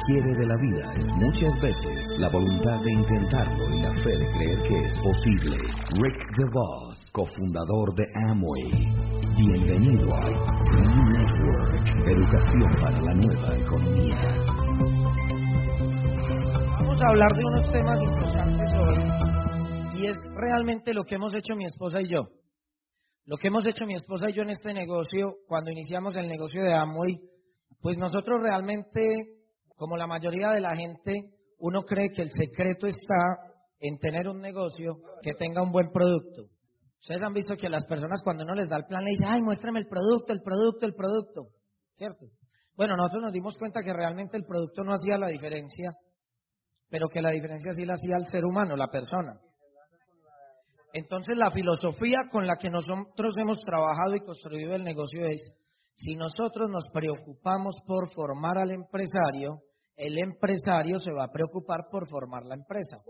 hombre y lo que quiere de la vida es muchas veces la voluntad de intentarlo y la fe de creer que es posible. Rick DeVos, cofundador de Amway. Bienvenido a New Network, educación para la nueva economía. Vamos a hablar de unos temas importantes hoy y es realmente lo que hemos hecho mi esposa y yo. Lo que hemos hecho mi esposa y yo en este negocio, cuando iniciamos el negocio de Amway, pues nosotros realmente, como la mayoría de la gente, uno cree que el secreto está en tener un negocio que tenga un buen producto. Ustedes han visto que las personas cuando uno les da el plan le dicen, ay, muéstrame el producto, el producto, el producto, ¿cierto? Bueno, nosotros nos dimos cuenta que realmente el producto no hacía la diferencia, pero que la diferencia sí la hacía el ser humano, la persona. Entonces la filosofía con la que nosotros hemos trabajado y construido el negocio es, si nosotros nos preocupamos por formar al empresario, el empresario se va a preocupar por formar la empresa.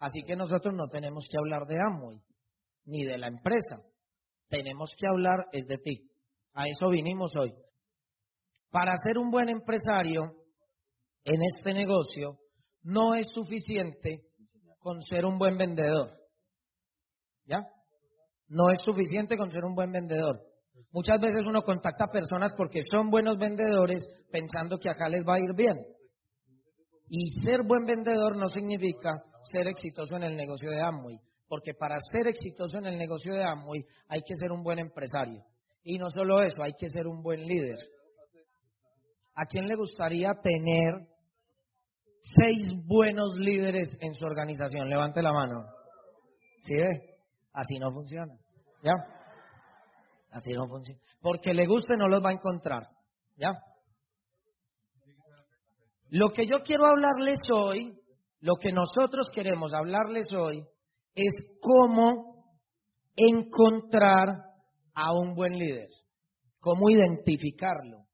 Así que nosotros no tenemos que hablar de Amway, ni de la empresa. Tenemos que hablar es de ti. A eso vinimos hoy. Para ser un buen empresario en este negocio, no es suficiente con ser un buen vendedor. ¿Ya? No es suficiente con ser un buen vendedor. Muchas veces uno contacta personas porque son buenos vendedores pensando que acá les va a ir bien. Y ser buen vendedor no significa ser exitoso en el negocio de Amway, porque para ser exitoso en el negocio de Amway hay que ser un buen empresario. Y no solo eso, hay que ser un buen líder. ¿A quién le gustaría tener seis buenos líderes en su organización? Levante la mano. ¿Sí ve? Así no funciona. ¿Ya? Así no funciona. Porque le guste no los va a encontrar. ¿Ya? Lo que yo quiero hablarles hoy, lo que nosotros queremos hablarles hoy, es cómo encontrar a un buen líder, cómo identificarlo.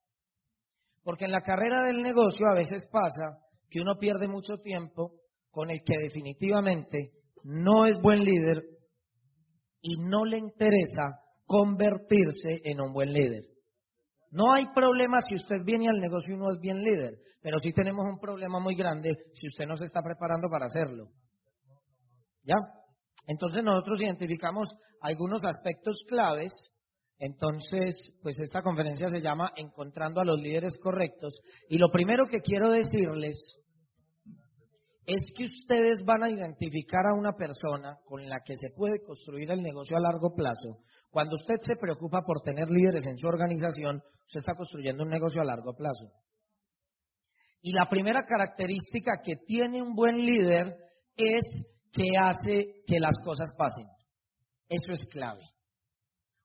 Porque en la carrera del negocio a veces pasa que uno pierde mucho tiempo con el que definitivamente no es buen líder y no le interesa convertirse en un buen líder. No hay problema si usted viene al negocio y no es bien líder, pero sí tenemos un problema muy grande si usted no se está preparando para hacerlo. ¿Ya? Entonces nosotros identificamos algunos aspectos claves. Entonces, pues esta conferencia se llama Encontrando a los líderes correctos. Y lo primero que quiero decirles es que ustedes van a identificar a una persona con la que se puede construir el negocio a largo plazo. Cuando usted se preocupa por tener líderes en su organización, usted está construyendo un negocio a largo plazo. Y la primera característica que tiene un buen líder es que hace que las cosas pasen. Eso es clave.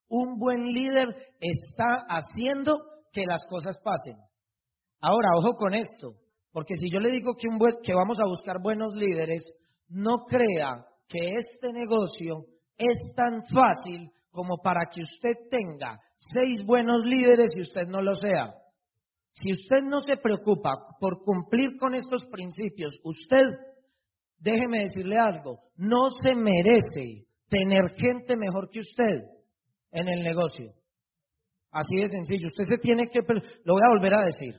Un buen líder está haciendo que las cosas pasen. Ahora, ojo con esto. Porque si yo le digo que, que vamos a buscar buenos líderes, no crea que este negocio es tan fácil como para que usted tenga seis buenos líderes y usted no lo sea. Si usted no se preocupa por cumplir con estos principios, usted, déjeme decirle algo, no se merece tener gente mejor que usted en el negocio. Así de sencillo. Usted se tiene que, lo voy a volver a decir,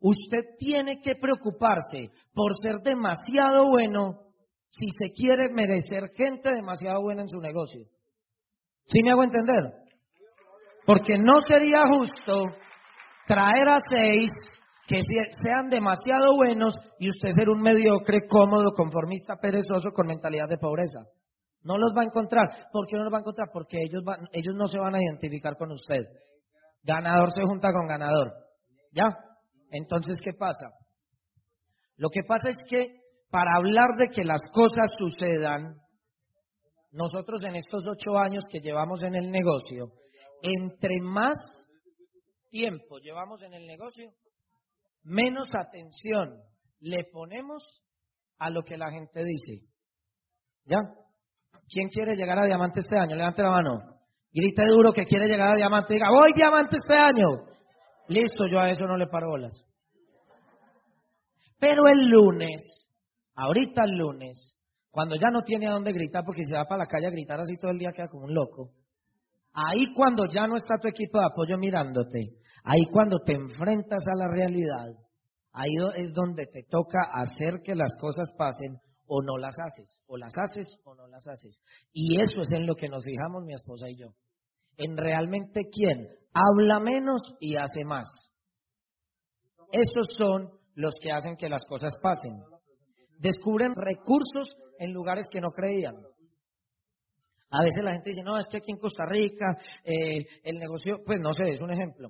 Usted tiene que preocuparse por ser demasiado bueno si se quiere merecer gente demasiado buena en su negocio. ¿Sí me hago entender? Porque no sería justo traer a seis que sean demasiado buenos y usted ser un mediocre, cómodo, conformista, perezoso, con mentalidad de pobreza. No los va a encontrar. ¿Por qué no los va a encontrar? Porque ellos, ellos no se van a identificar con usted. Ganador se junta con ganador. ¿Ya? Entonces, ¿qué pasa? Lo que pasa es que para hablar de que las cosas sucedan, nosotros en estos ocho años que llevamos en el negocio, entre más tiempo llevamos en el negocio, menos atención le ponemos a lo que la gente dice. ¿Ya? ¿Quién quiere llegar a diamante este año? Levante la mano. Grite duro que quiere llegar a diamante. Diga, voy diamante este año. Listo, yo a eso no le paro bolas. Pero el lunes, ahorita el lunes, cuando ya no tiene a dónde gritar porque se va para la calle a gritar así todo el día queda como un loco. Ahí cuando ya no está tu equipo de apoyo mirándote, ahí cuando te enfrentas a la realidad, ahí es donde te toca hacer que las cosas pasen o no las haces, o las haces o no las haces. Y eso es en lo que nos fijamos mi esposa y yo. En realmente quién habla menos y hace más. Esos son los que hacen que las cosas pasen. Descubren recursos en lugares que no creían. A veces la gente dice, no, es que aquí en Costa Rica eh, el negocio, pues no sé, es un ejemplo.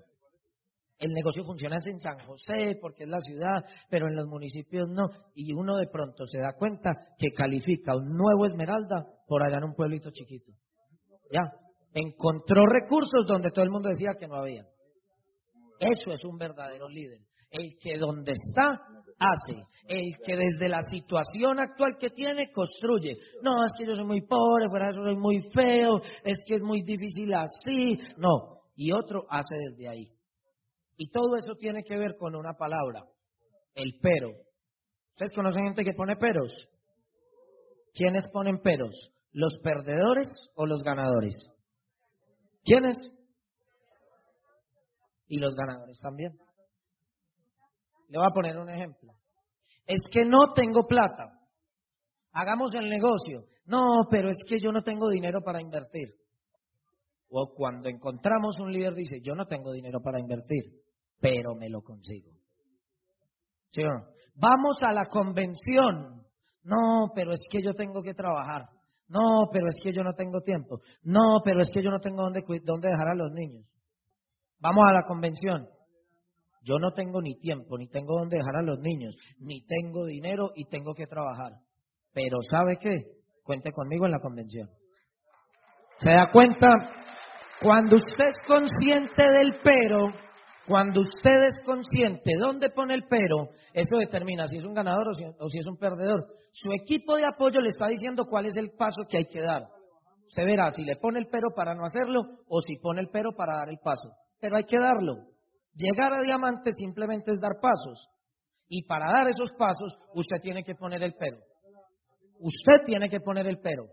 El negocio funciona en San José porque es la ciudad, pero en los municipios no. Y uno de pronto se da cuenta que califica un nuevo Esmeralda por allá en un pueblito chiquito. Ya, encontró recursos donde todo el mundo decía que no había. Eso es un verdadero líder. El que donde está hace, el que desde la situación actual que tiene construye. No, es que yo soy muy pobre, fuera eso soy muy feo, es que es muy difícil así. No, y otro hace desde ahí. Y todo eso tiene que ver con una palabra, el pero. ¿Ustedes conocen gente que pone peros? ¿Quiénes ponen peros? ¿Los perdedores o los ganadores? ¿Quiénes? Y los ganadores también. Le voy a poner un ejemplo. Es que no tengo plata. Hagamos el negocio. No, pero es que yo no tengo dinero para invertir. O cuando encontramos un líder dice, yo no tengo dinero para invertir, pero me lo consigo. ¿Sí o no? Vamos a la convención. No, pero es que yo tengo que trabajar. No, pero es que yo no tengo tiempo. No, pero es que yo no tengo dónde, dónde dejar a los niños. Vamos a la convención. Yo no tengo ni tiempo, ni tengo dónde dejar a los niños, ni tengo dinero y tengo que trabajar. Pero ¿sabe qué? Cuente conmigo en la convención. ¿Se da cuenta? Cuando usted es consciente del pero, cuando usted es consciente dónde pone el pero, eso determina si es un ganador o si, es un perdedor. Su equipo de apoyo le está diciendo cuál es el paso que hay que dar. Usted verá si le pone el pero para no hacerlo o si pone el pero para dar el paso. Pero hay que darlo. Llegar a diamante simplemente es dar pasos. Y para dar esos pasos, usted tiene que poner el pero. Usted tiene que poner el pero.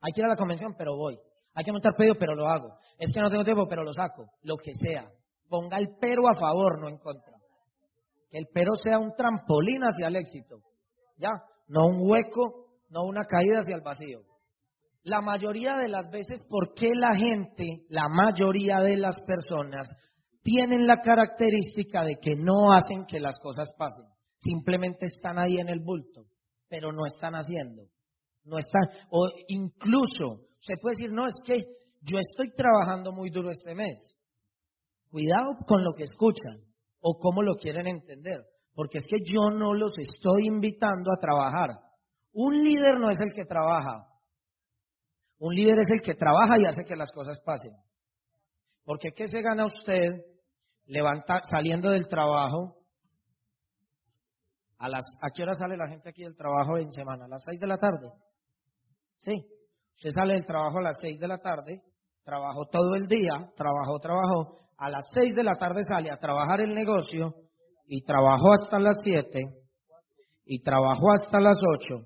Hay que ir a la convención, pero voy. Hay que montar pedido, pero lo hago. Es que no tengo tiempo, pero lo saco. Lo que sea. Ponga el pero a favor, no en contra. Que el pero sea un trampolín hacia el éxito. ¿Ya? No un hueco, no una caída hacia el vacío. La mayoría de las veces, ¿por qué la gente, la mayoría de las personas tienen la característica de que no hacen que las cosas pasen. Simplemente están ahí en el bulto, pero no están haciendo. No están, o incluso, se puede decir, no, es que yo estoy trabajando muy duro este mes. Cuidado con lo que escuchan o cómo lo quieren entender, porque es que yo no los estoy invitando a trabajar. Un líder no es el que trabaja. Un líder es el que trabaja y hace que las cosas pasen. Porque ¿qué se gana usted levanta, saliendo del trabajo, a, las, ¿a qué hora sale la gente aquí del trabajo en semana? ¿A las seis de la tarde? Sí, usted sale del trabajo a las seis de la tarde, trabajó todo el día, trabajó, trabajó, a las seis de la tarde sale a trabajar el negocio y trabajó hasta las siete y trabajó hasta las ocho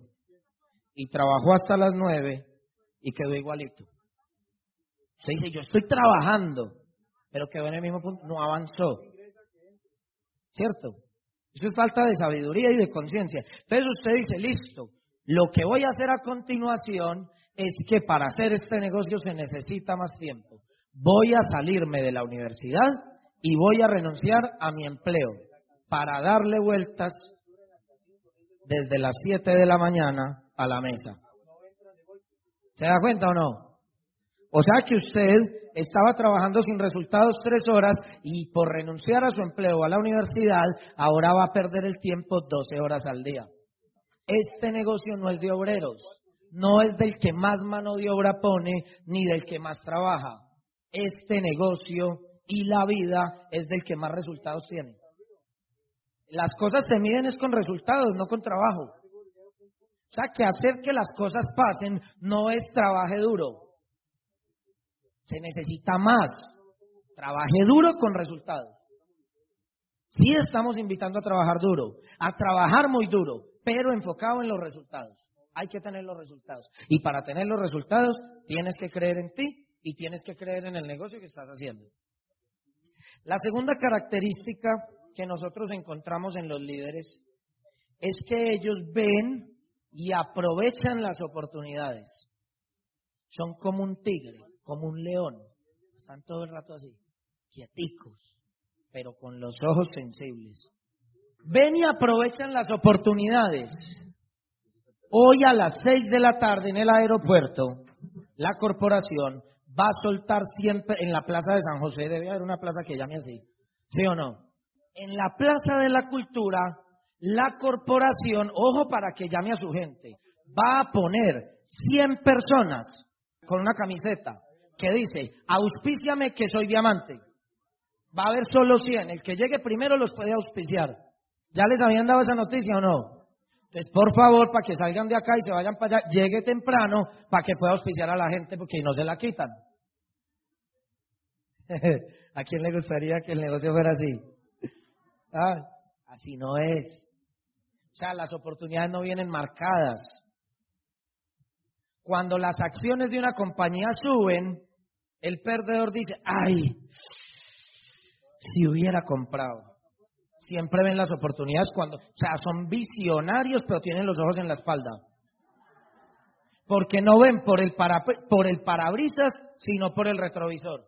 y trabajó hasta las nueve y quedó igualito. Usted dice, yo estoy trabajando, pero quedó en el mismo punto, no avanzó. ¿Cierto? Eso es falta de sabiduría y de conciencia. Entonces usted dice, listo, lo que voy a hacer a continuación es que para hacer este negocio se necesita más tiempo. Voy a salirme de la universidad y voy a renunciar a mi empleo para darle vueltas desde las 7 de la mañana a la mesa. ¿Se da cuenta o no? O sea que usted estaba trabajando sin resultados tres horas y por renunciar a su empleo a la universidad, ahora va a perder el tiempo 12 horas al día. Este negocio no es de obreros, no es del que más mano de obra pone ni del que más trabaja. Este negocio y la vida es del que más resultados tiene. Las cosas se miden es con resultados, no con trabajo. O sea que hacer que las cosas pasen no es trabaje duro, se necesita más. Trabaje duro con resultados. Sí estamos invitando a trabajar duro, a trabajar muy duro, pero enfocado en los resultados. Hay que tener los resultados. Y para tener los resultados, tienes que creer en ti y tienes que creer en el negocio que estás haciendo. La segunda característica que nosotros encontramos en los líderes es que ellos ven y aprovechan las oportunidades. Son como un tigre, como un león. Están todo el rato así, quieticos, pero con los ojos sensibles. Ven y aprovechan las oportunidades. Hoy a las seis de la tarde en el aeropuerto, la corporación va a soltar siempre en la plaza de San José, debe haber una plaza que llame así, ¿sí o no? En la plaza de la cultura, la corporación, ojo para que llame a su gente, va a poner 100 personas con una camiseta que dice, auspíciame que soy diamante. Va a haber solo 100, el que llegue primero los puede auspiciar. ¿Ya les habían dado esa noticia o no? Entonces, por favor, para que salgan de acá y se vayan para allá, llegue temprano para que pueda auspiciar a la gente porque no se la quitan. ¿A quién le gustaría que el negocio fuera así? Ah, así no es. O sea, las oportunidades no vienen marcadas. Cuando las acciones de una compañía suben, el perdedor dice, ay, si hubiera comprado. Siempre ven las oportunidades cuando, o sea, son visionarios, pero tienen los ojos en la espalda. Porque no ven por el, para, por el parabrisas, sino por el retrovisor.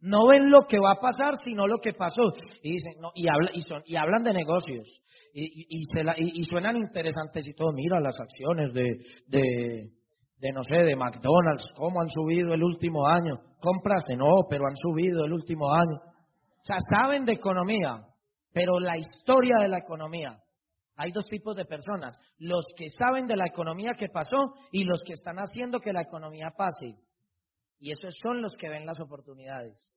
No ven lo que va a pasar, sino lo que pasó. Y dicen, no, y, habla, y, son, y hablan de negocios. Y, suenan interesantes y todo. Mira las acciones de, de, no sé, de McDonald's, cómo han subido el último año. Compraste, no, pero han subido el último año. O sea, saben de economía, pero la historia de la economía. Hay dos tipos de personas, los que saben de la economía que pasó y los que están haciendo que la economía pase. Y esos son los que ven las oportunidades.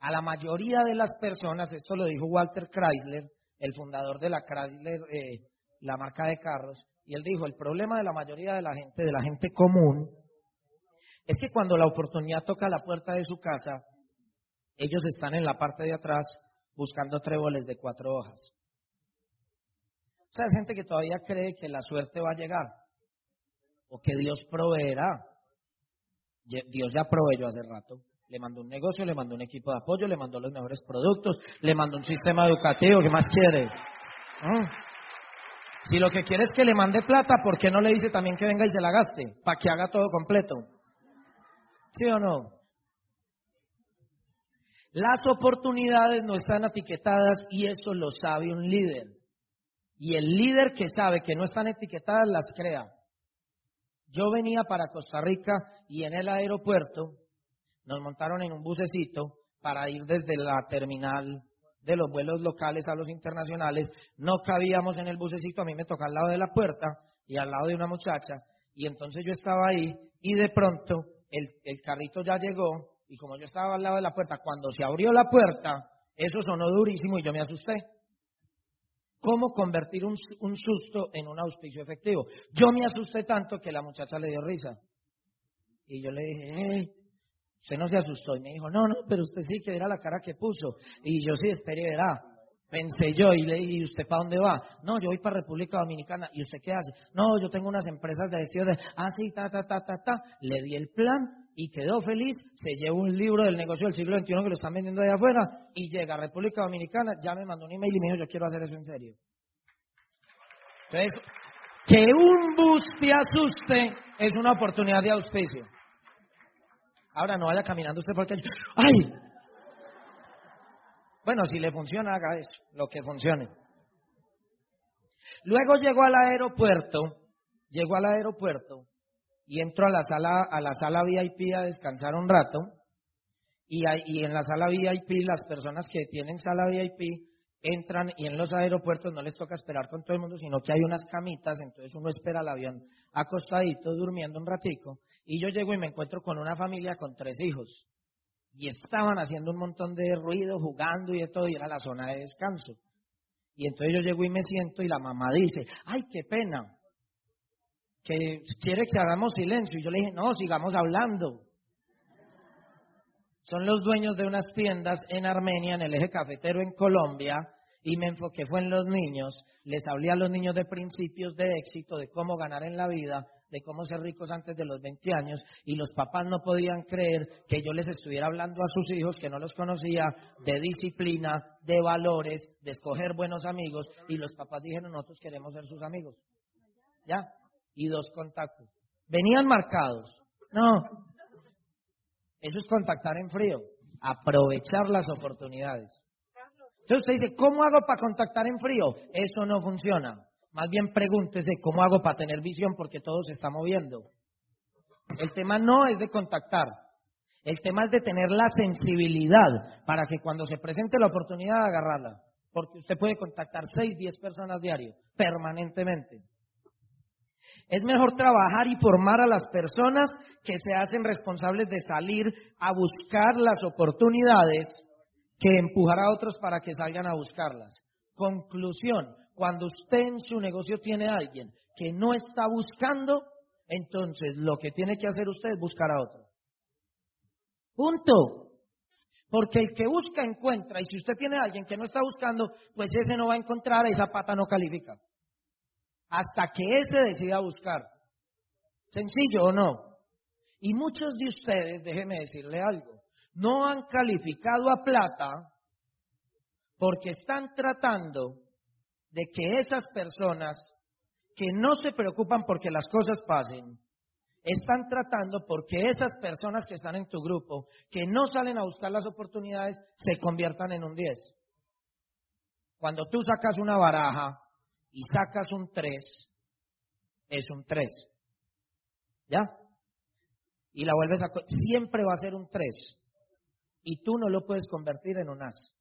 A la mayoría de las personas, esto lo dijo Walter Chrysler, el fundador de la Chrysler, eh, la marca de carros, y él dijo, el problema de la mayoría de la gente, de la gente común, es que cuando la oportunidad toca la puerta de su casa, ellos están en la parte de atrás buscando tréboles de cuatro hojas. O sea, hay gente que todavía cree que la suerte va a llegar o que Dios proveerá. Dios ya proveyó hace rato. Le mandó un negocio, le mandó un equipo de apoyo, le mandó los mejores productos, le mandó un sistema educativo. ¿Qué más quiere? ¿Mm? Si lo que quiere es que le mande plata, ¿por qué no le dice también que venga y se la gaste? Para que haga todo completo. ¿Sí o no? Las oportunidades no están etiquetadas y eso lo sabe un líder. Y el líder que sabe que no están etiquetadas las crea. Yo venía para Costa Rica y en el aeropuerto nos montaron en un bucecito para ir desde la terminal de los vuelos locales a los internacionales. No cabíamos en el bucecito, a mí me toca al lado de la puerta y al lado de una muchacha. Y entonces yo estaba ahí y de pronto el, el carrito ya llegó y como yo estaba al lado de la puerta, cuando se abrió la puerta, eso sonó durísimo y yo me asusté. ¿Cómo convertir un, susto en un auspicio efectivo? Yo me asusté tanto que la muchacha le dio risa. Y yo le dije, usted no se asustó. Y me dijo, no, no, pero usted sí que verá la cara que puso. Y yo sí, espere verá. Pensé yo y le dije, ¿y usted para dónde va? No, yo voy para República Dominicana. ¿Y usted qué hace? No, yo tengo unas empresas de gestión de, ah, sí, ta, ta, ta, ta, ta. Le di el plan y quedó feliz, se llevó un libro del negocio del siglo XXI que lo están vendiendo allá afuera y llega a República Dominicana, ya me mandó un email y me dijo, yo quiero hacer eso en serio. Entonces, que un bus te asuste es una oportunidad de auspicio. Ahora no vaya caminando usted porque... ¡Ay! Bueno, si le funciona, haga eso, lo que funcione. Luego llegó al aeropuerto, llegó al aeropuerto y entro a la sala, a la sala VIP a descansar un rato. Y, y en la sala VIP, las personas que tienen sala VIP entran y en los aeropuertos no les toca esperar con todo el mundo, sino que hay unas camitas, entonces uno espera el avión acostadito, durmiendo un ratico. Y yo llego y me encuentro con una familia con tres hijos. Y estaban haciendo un montón de ruido, jugando y de todo, y era la zona de descanso. Y entonces yo llego y me siento y la mamá dice, ay, qué pena, que quiere que hagamos silencio. Y yo le dije, no, sigamos hablando. Son los dueños de unas tiendas en Armenia, en el eje cafetero en Colombia, y me enfoqué fue en los niños. Les hablé a los niños de principios de éxito, de cómo ganar en la vida, de cómo ser ricos antes de los 20 años y los papás no podían creer que yo les estuviera hablando a sus hijos que no los conocía de disciplina, de valores, de escoger buenos amigos y los papás dijeron nosotros queremos ser sus amigos. ¿Ya? Y dos contactos. Venían marcados. No. Eso es contactar en frío. Aprovechar las oportunidades. Entonces usted dice, ¿cómo hago para contactar en frío? Eso no funciona. Más bien pregúntese cómo hago para tener visión porque todo se está moviendo. El tema no es de contactar. El tema es de tener la sensibilidad para que cuando se presente la oportunidad agarrarla. Porque usted puede contactar 6, 10 personas diario, permanentemente. Es mejor trabajar y formar a las personas que se hacen responsables de salir a buscar las oportunidades que empujar a otros para que salgan a buscarlas. Conclusión, cuando usted en su negocio tiene a alguien que no está buscando, entonces lo que tiene que hacer usted es buscar a otro. Punto. Porque el que busca encuentra, y si usted tiene a alguien que no está buscando, pues ese no va a encontrar, esa pata no califica. Hasta que ese decida buscar. ¿Sencillo o no? Y muchos de ustedes, déjeme decirle algo, no han calificado a plata porque están tratando de que esas personas que no se preocupan porque las cosas pasen, están tratando porque esas personas que están en tu grupo, que no salen a buscar las oportunidades, se conviertan en un 10. Cuando tú sacas una baraja y sacas un 3, es un 3. ¿Ya? Y la vuelves a... Siempre va a ser un 3. Y tú no lo puedes convertir en un as.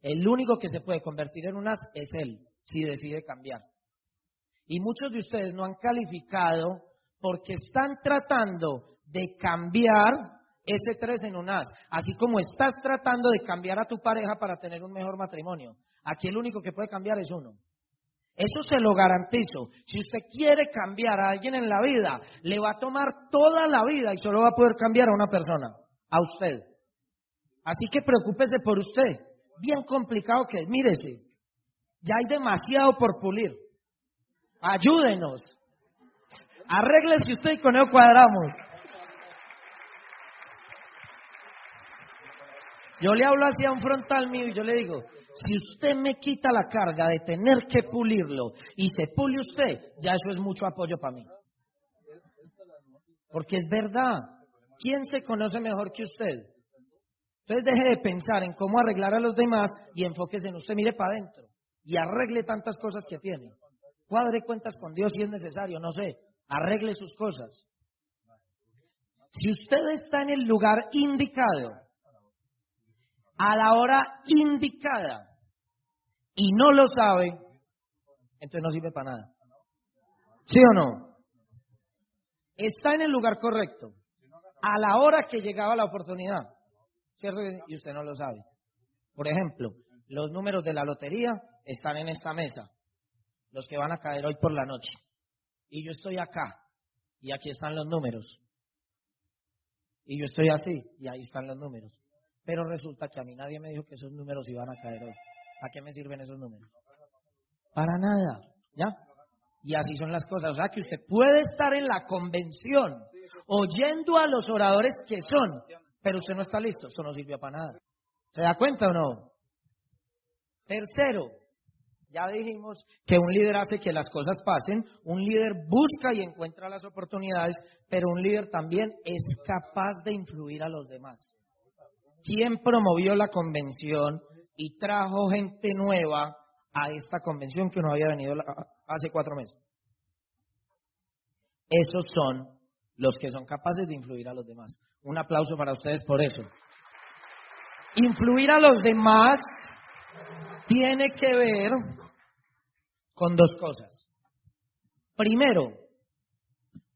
El único que se puede convertir en un as es él si decide cambiar. Y muchos de ustedes no han calificado porque están tratando de cambiar ese tres en un as, así como estás tratando de cambiar a tu pareja para tener un mejor matrimonio. Aquí el único que puede cambiar es uno. Eso se lo garantizo. Si usted quiere cambiar a alguien en la vida, le va a tomar toda la vida y solo va a poder cambiar a una persona, a usted. Así que preocúpese por usted. Bien complicado que es. Mírese, ya hay demasiado por pulir. Ayúdenos. Arréglese usted y con eso cuadramos. Yo le hablo hacia un frontal mío y yo le digo, si usted me quita la carga de tener que pulirlo y se pule usted, ya eso es mucho apoyo para mí. Porque es verdad. ¿Quién se conoce mejor que usted? Entonces deje de pensar en cómo arreglar a los demás y enfóquese en usted, mire para adentro y arregle tantas cosas que tiene. Cuadre cuentas con Dios si es necesario, no sé, arregle sus cosas. Si usted está en el lugar indicado, a la hora indicada, y no lo sabe, entonces no sirve para nada. ¿Sí o no? Está en el lugar correcto, a la hora que llegaba la oportunidad, ¿cierto? Y usted no lo sabe. Por ejemplo, los números de la lotería están en esta mesa, los que van a caer hoy por la noche. Y yo estoy acá, y aquí están los números. Y yo estoy así, y ahí están los números. Pero resulta que a mí nadie me dijo que esos números iban a caer hoy. ¿A qué me sirven esos números? Para nada, ¿ya? Y así son las cosas. O sea que usted puede estar en la convención oyendo a los oradores que son, pero usted no está listo. Eso no sirvió para nada. ¿Se da cuenta o no? Tercero, ya dijimos que un líder hace que las cosas pasen, un líder busca y encuentra las oportunidades, pero un líder también es capaz de influir a los demás. ¿Quién promovió la convención y trajo gente nueva a esta convención que no había venido hace cuatro meses? Esos son los que son capaces de influir a los demás. Un aplauso para ustedes por eso. Influir a los demás tiene que ver con dos cosas. Primero,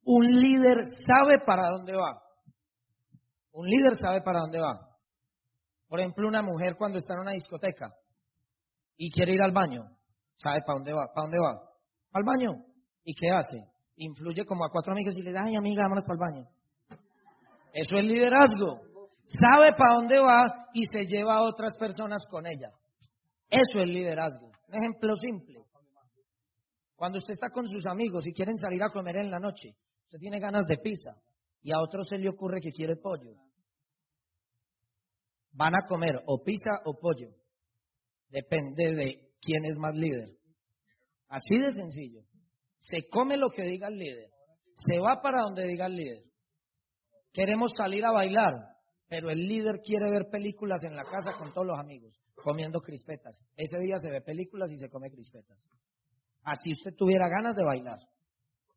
un líder sabe para dónde va. Un líder sabe para dónde va. Por ejemplo, una mujer cuando está en una discoteca y quiere ir al baño, sabe para dónde va. ¿Para dónde va? Al baño. ¿Y qué hace? Influye como a cuatro amigas y le da, ay amiga, vámonos para el baño. Eso es liderazgo. Sabe para dónde va y se lleva a otras personas con ella. Eso es liderazgo. Un ejemplo simple. Cuando usted está con sus amigos y quieren salir a comer en la noche, Usted tiene ganas de pizza y a otro se le ocurre que quiere pollo. Van a comer o pizza o pollo. Depende de quién es más líder. Así de sencillo. Se come lo que diga el líder. Se va para donde diga el líder. Queremos salir a bailar, pero el líder quiere ver películas en la casa con todos los amigos, comiendo crispetas. Ese día se ve películas y se come crispetas. Así usted tuviera ganas de bailar.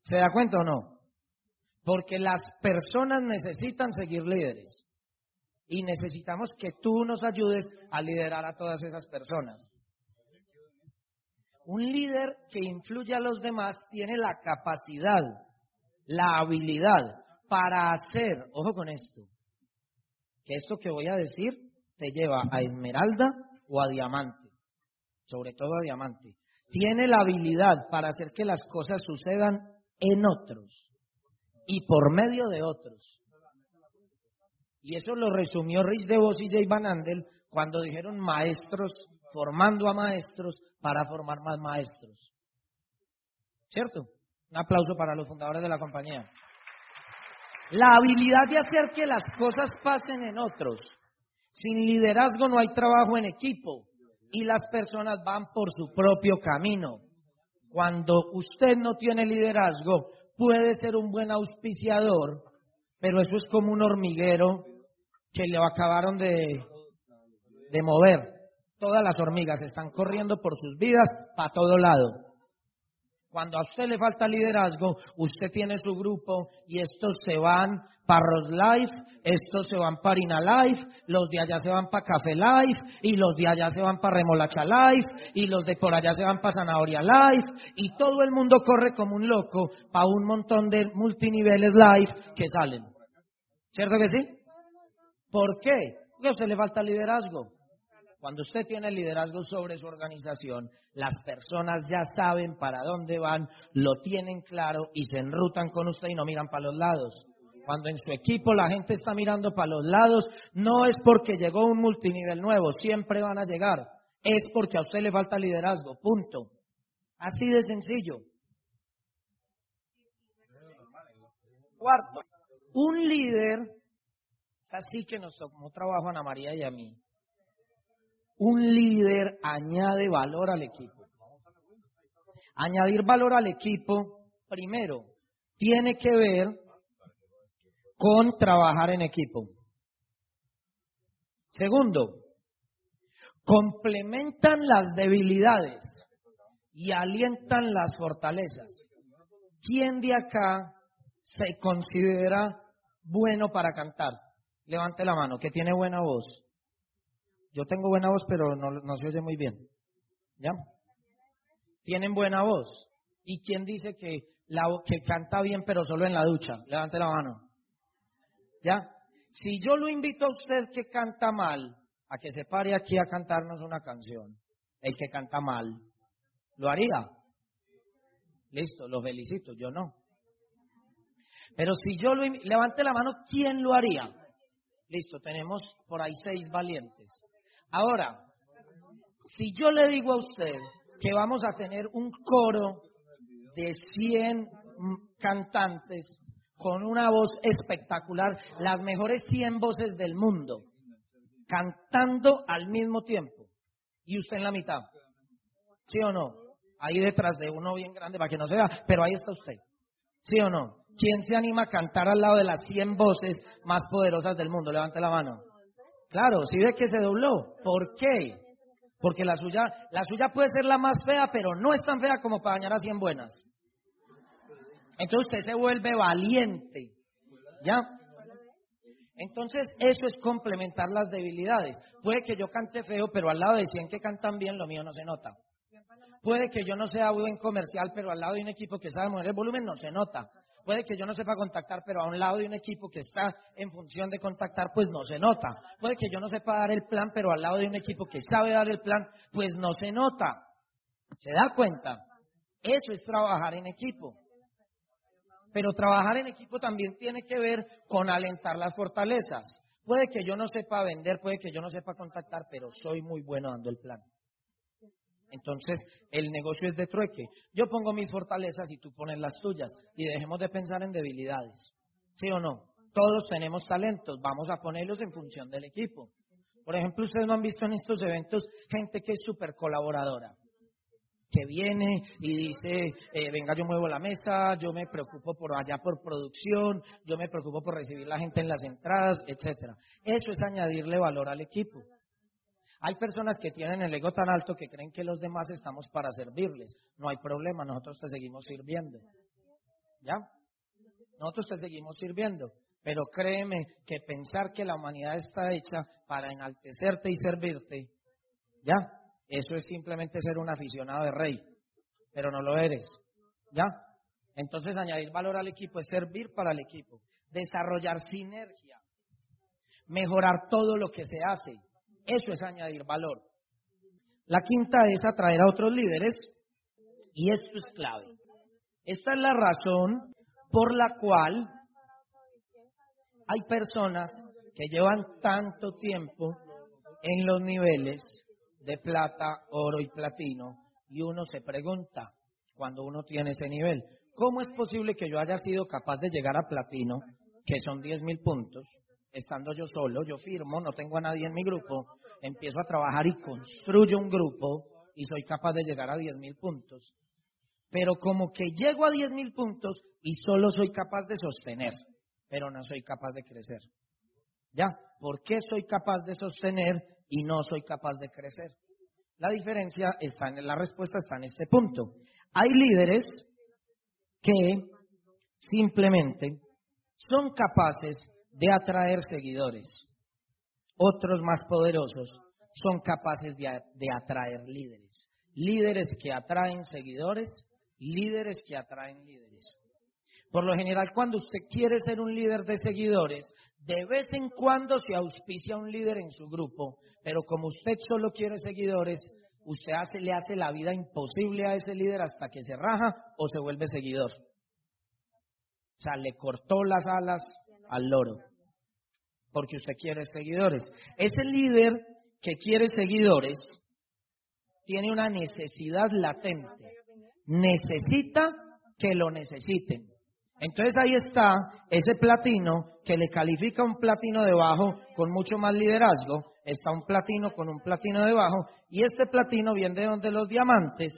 ¿Se da cuenta o no? Porque las personas necesitan seguir líderes. Y necesitamos que tú nos ayudes a liderar a todas esas personas. Un líder que influye a los demás tiene la capacidad, la habilidad para hacer, ojo con esto, que esto que voy a decir te lleva a esmeralda o a diamante, sobre todo a diamante. Tiene la habilidad para hacer que las cosas sucedan en otros y por medio de otros. Y eso lo resumió Rich DeVos y Jay Van Andel cuando dijeron maestros formando a maestros para formar más maestros. ¿Cierto? Un aplauso para los fundadores de la compañía. La habilidad de hacer que las cosas pasen en otros. Sin liderazgo no hay trabajo en equipo y las personas van por su propio camino. Cuando usted no tiene liderazgo, puede ser un buen auspiciador, pero eso es como un hormiguero que le acabaron de, de mover. Todas las hormigas están corriendo por sus vidas para todo lado. Cuando a usted le falta liderazgo, usted tiene su grupo y estos se van para Ros Life, estos se van para Ina Life, los de allá se van para Café Life, y los de allá se van para Remolacha Life, y los de por allá se van para Zanahoria Life, y todo el mundo corre como un loco para un montón de multiniveles Life que salen. ¿Cierto que sí? ¿Por qué? Porque a usted le falta liderazgo. Cuando usted tiene liderazgo sobre su organización, las personas ya saben para dónde van, lo tienen claro y se enrutan con usted y no miran para los lados. Cuando en su equipo la gente está mirando para los lados, no es porque llegó un multinivel nuevo, siempre van a llegar. Es porque a usted le falta liderazgo, punto. Así de sencillo. Cuarto, un líder, es así que nos tomó trabajo a Ana María y a mí, un líder añade valor al equipo. Añadir valor al equipo, primero, tiene que ver con trabajar en equipo. Segundo, complementan las debilidades y alientan las fortalezas. ¿Quién de acá se considera bueno para cantar? Levante la mano, que tiene buena voz. Yo tengo buena voz, pero no, se oye muy bien. ¿Ya? Tienen buena voz. ¿Y quién dice que, la, que canta bien, pero solo en la ducha? Levante la mano. ¿Ya? Si yo lo invito a usted que canta mal, a que se pare aquí a cantarnos una canción, el que canta mal, ¿lo haría? Listo, lo felicito, yo no. Pero si yo lo levante la mano, ¿quién lo haría? Listo, tenemos por ahí seis valientes. Ahora, si yo le digo a usted que vamos a tener un coro de 100 cantantes con una voz espectacular, las mejores 100 voces del mundo, cantando al mismo tiempo, y usted en la mitad, ¿sí o no? Ahí detrás de uno bien grande para que no se vea, pero ahí está usted, ¿sí o no? ¿Quién se anima a cantar al lado de las 100 voces más poderosas del mundo? Levante la mano. Claro, si ve que se dobló. ¿Por qué? Porque la suya, la suya puede ser la más fea, pero no es tan fea como para dañar a 100 buenas. Entonces usted se vuelve valiente. ¿Ya? Entonces eso es complementar las debilidades. Puede que yo cante feo, pero al lado de 100 que cantan bien, lo mío no se nota. Puede que yo no sea buen comercial, pero al lado de un equipo que sabe mover el volumen, no se nota. Puede que yo no sepa contactar, pero a un lado de un equipo que está en función de contactar, pues no se nota. Puede que yo no sepa dar el plan, pero al lado de un equipo que sabe dar el plan, pues no se nota. ¿Se da cuenta? Eso es trabajar en equipo. Pero trabajar en equipo también tiene que ver con alentar las fortalezas. Puede que yo no sepa vender, puede que yo no sepa contactar, pero soy muy bueno dando el plan. Entonces, el negocio es de trueque. Yo pongo mis fortalezas y tú pones las tuyas. Y dejemos de pensar en debilidades. ¿Sí o no? Todos tenemos talentos. Vamos a ponerlos en función del equipo. Por ejemplo, ustedes no han visto en estos eventos gente que es súper colaboradora. Que viene y dice, eh, venga, yo muevo la mesa, yo me preocupo por allá por producción, yo me preocupo por recibir la gente en las entradas, etcétera. Eso es añadirle valor al equipo. Hay personas que tienen el ego tan alto que creen que los demás estamos para servirles. No hay problema, nosotros te seguimos sirviendo. ¿Ya? Nosotros te seguimos sirviendo. Pero créeme que pensar que la humanidad está hecha para enaltecerte y servirte, ¿ya? Eso es simplemente ser un aficionado de rey. Pero no lo eres. ¿Ya? Entonces añadir valor al equipo es servir para el equipo. Desarrollar sinergia. Mejorar todo lo que se hace eso es añadir valor. La quinta es atraer a otros líderes y esto es clave. Esta es la razón por la cual hay personas que llevan tanto tiempo en los niveles de plata, oro y platino y uno se pregunta cuando uno tiene ese nivel, ¿cómo es posible que yo haya sido capaz de llegar a platino, que son 10 mil puntos, estando yo solo, yo firmo, no tengo a nadie en mi grupo, empiezo a trabajar y construyo un grupo y soy capaz de llegar a 10 mil puntos. Pero como que llego a 10 mil puntos y solo soy capaz de sostener, pero no soy capaz de crecer. ¿Ya? ¿Por qué soy capaz de sostener y no soy capaz de crecer? La diferencia está en la respuesta está en este punto. Hay líderes que simplemente son capaces de atraer seguidores. Otros más poderosos son capaces de, atraer líderes. Líderes que atraen seguidores, líderes que atraen líderes. Por lo general, cuando usted quiere ser un líder de seguidores, de vez en cuando se auspicia un líder en su grupo, pero como usted solo quiere seguidores, usted hace, le hace la vida imposible a ese líder hasta que se raja o se vuelve seguidor. O sea, le cortó las alas al loro porque usted quiere seguidores. Ese líder que quiere seguidores tiene una necesidad latente. Necesita que lo necesiten. Entonces ahí está ese platino que le califica un platino debajo con mucho más liderazgo. Está un platino con un platino debajo. Y este platino viene de donde los diamantes.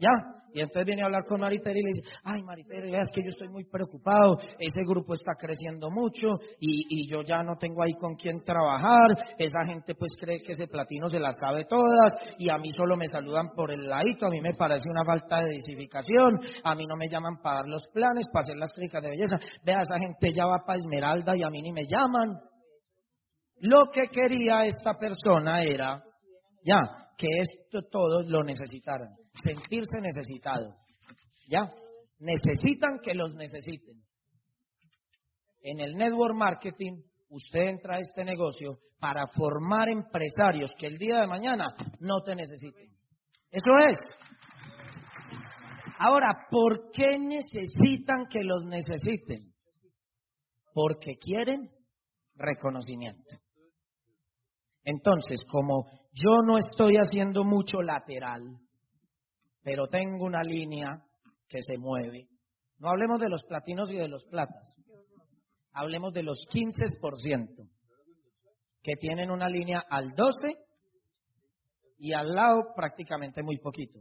¿Ya? Y entonces viene a hablar con Mariteri y le dice, ay Mariteri, es que yo estoy muy preocupado, ese grupo está creciendo mucho y, y, yo ya no tengo ahí con quién trabajar, esa gente pues cree que ese platino se las sabe todas y a mí solo me saludan por el ladito, a mí me parece una falta de disificación, a mí no me llaman para dar los planes, para hacer las clínicas de belleza, vea, esa gente ya va para Esmeralda y a mí ni me llaman. Lo que quería esta persona era, ya, que esto todos lo necesitaran sentirse necesitado. ¿Ya? Necesitan que los necesiten. En el network marketing, usted entra a este negocio para formar empresarios que el día de mañana no te necesiten. Eso es. Ahora, ¿por qué necesitan que los necesiten? Porque quieren reconocimiento. Entonces, como yo no estoy haciendo mucho lateral, pero tengo una línea que se mueve. No hablemos de los platinos y de los platas. Hablemos de los 15% que tienen una línea al 12 y al lado prácticamente muy poquito.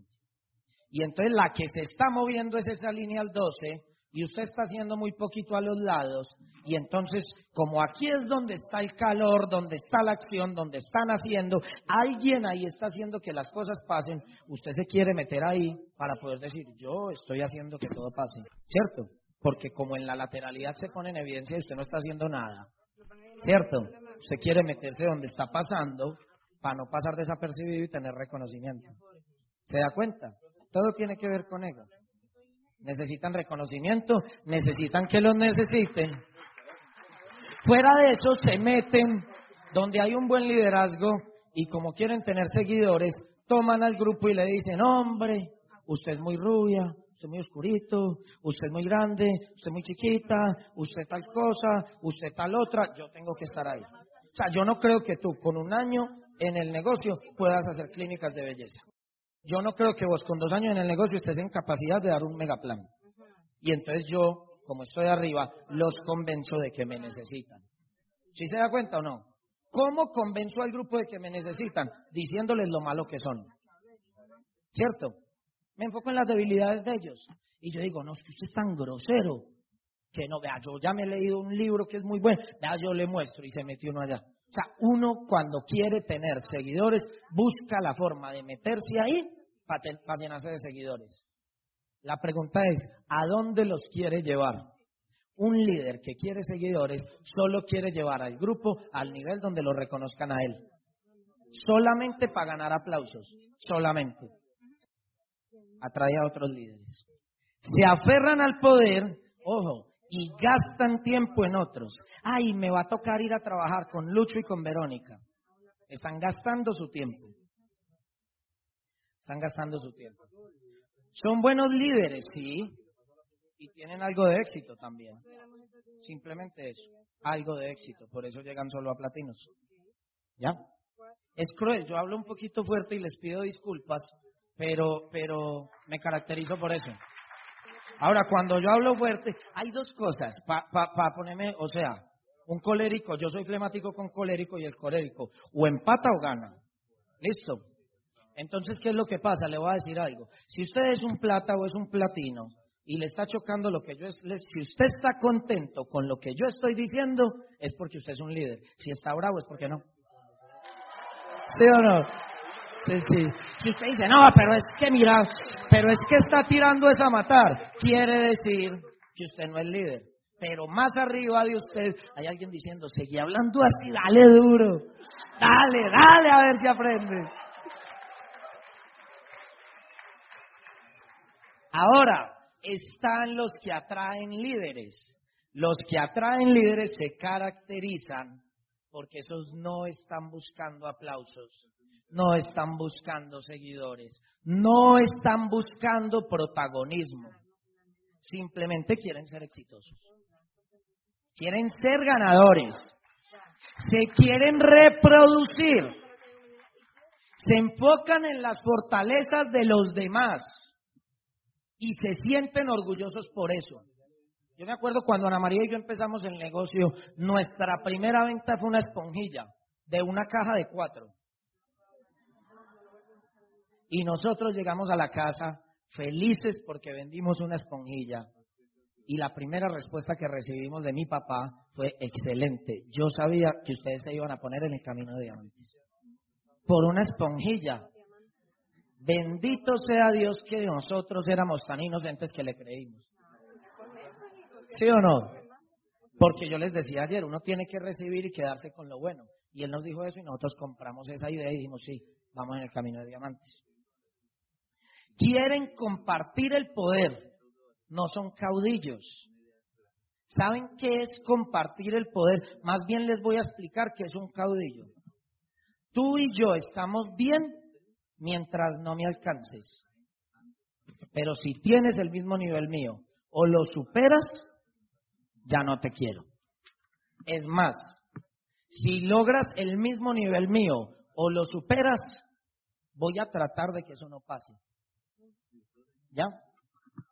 Y entonces la que se está moviendo es esa línea al 12 y usted está haciendo muy poquito a los lados y entonces, como aquí es donde está el calor, donde está la acción, donde están haciendo, alguien ahí está haciendo que las cosas pasen, usted se quiere meter ahí para poder decir, yo estoy haciendo que todo pase, ¿cierto? Porque como en la lateralidad se pone en evidencia y usted no está haciendo nada, ¿cierto? Usted quiere meterse donde está pasando para no pasar desapercibido y tener reconocimiento. ¿Se da cuenta? Todo tiene que ver con ego. Necesitan reconocimiento, necesitan que los necesiten Fuera de eso se meten donde hay un buen liderazgo y como quieren tener seguidores, toman al grupo y le dicen, hombre, usted es muy rubia, usted es muy oscurito, usted es muy grande, usted es muy chiquita, usted tal cosa, usted tal otra, yo tengo que estar ahí. O sea, yo no creo que tú con un año en el negocio puedas hacer clínicas de belleza. Yo no creo que vos con dos años en el negocio estés en capacidad de dar un megaplan. Y entonces yo, como estoy arriba, los convenzo de que me necesitan. ¿Sí se da cuenta o no? ¿Cómo convenzo al grupo de que me necesitan? Diciéndoles lo malo que son. ¿Cierto? Me enfoco en las debilidades de ellos. Y yo digo, no, es que usted es tan grosero. Que no, vea, yo ya me he leído un libro que es muy bueno. Vea, yo le muestro y se metió uno allá. O sea, uno cuando quiere tener seguidores, busca la forma de meterse ahí para, llenarse de seguidores. La pregunta es, ¿a dónde los quiere llevar? Un líder que quiere seguidores solo quiere llevar al grupo al nivel donde lo reconozcan a él. Solamente para ganar aplausos, solamente. Atrae a otros líderes. Se aferran al poder, ojo, y gastan tiempo en otros. Ay, me va a tocar ir a trabajar con Lucho y con Verónica. Están gastando su tiempo. Están gastando su tiempo. Son buenos líderes, sí, y tienen algo de éxito también. Simplemente eso, algo de éxito. Por eso llegan solo a platinos. ¿Ya? Es cruel, yo hablo un poquito fuerte y les pido disculpas, pero, pero me caracterizo por eso. Ahora, cuando yo hablo fuerte, hay dos cosas para ponerme, o sea, un colérico, yo soy flemático con colérico y el colérico, o empata o gana. ¿Listo? Entonces, ¿qué es lo que pasa? Le voy a decir algo. Si usted es un plata o es un platino y le está chocando lo que yo es, si usted está contento con lo que yo estoy diciendo, es porque usted es un líder. Si está bravo es porque no. ¿Sí o no? Si usted dice, no, pero es que mira, pero es que está tirando esa matar, quiere decir que usted no es líder. Pero más arriba de usted hay alguien diciendo, seguí hablando así, dale duro, dale, dale a ver si aprende. Ahora, están los que atraen líderes. Los que atraen líderes se caracterizan porque esos no están buscando aplausos, no están buscando seguidores, no están buscando protagonismo, simplemente quieren ser exitosos, quieren ser ganadores, se quieren reproducir, se enfocan en las fortalezas de los demás. Y se sienten orgullosos por eso. Yo me acuerdo cuando Ana María y yo empezamos el negocio, nuestra primera venta fue una esponjilla de una caja de cuatro. Y nosotros llegamos a la casa felices porque vendimos una esponjilla. Y la primera respuesta que recibimos de mi papá fue excelente. Yo sabía que ustedes se iban a poner en el camino de diamantes. Por una esponjilla. Bendito sea Dios que nosotros éramos tan inocentes que le creímos. ¿Sí o no? Porque yo les decía ayer, uno tiene que recibir y quedarse con lo bueno. Y él nos dijo eso y nosotros compramos esa idea y dijimos, sí, vamos en el camino de diamantes. Quieren compartir el poder, no son caudillos. ¿Saben qué es compartir el poder? Más bien les voy a explicar qué es un caudillo. Tú y yo estamos bien mientras no me alcances. Pero si tienes el mismo nivel mío o lo superas, ya no te quiero. Es más, si logras el mismo nivel mío o lo superas, voy a tratar de que eso no pase. ¿Ya?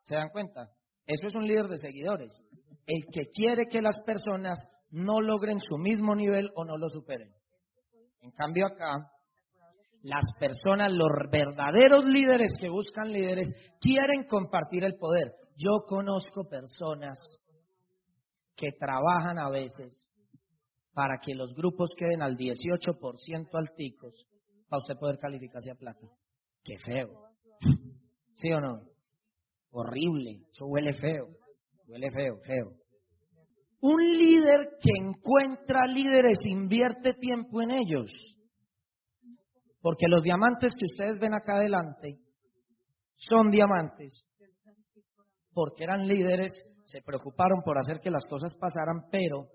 ¿Se dan cuenta? Eso es un líder de seguidores. El que quiere que las personas no logren su mismo nivel o no lo superen. En cambio acá, las personas, los verdaderos líderes que buscan líderes, quieren compartir el poder. Yo conozco personas que trabajan a veces para que los grupos queden al 18% alticos para usted poder calificarse a plata. Qué feo. ¿Sí o no? Horrible. Eso huele feo. Huele feo, feo. Un líder que encuentra líderes invierte tiempo en ellos. Porque los diamantes que ustedes ven acá adelante son diamantes porque eran líderes, se preocuparon por hacer que las cosas pasaran, pero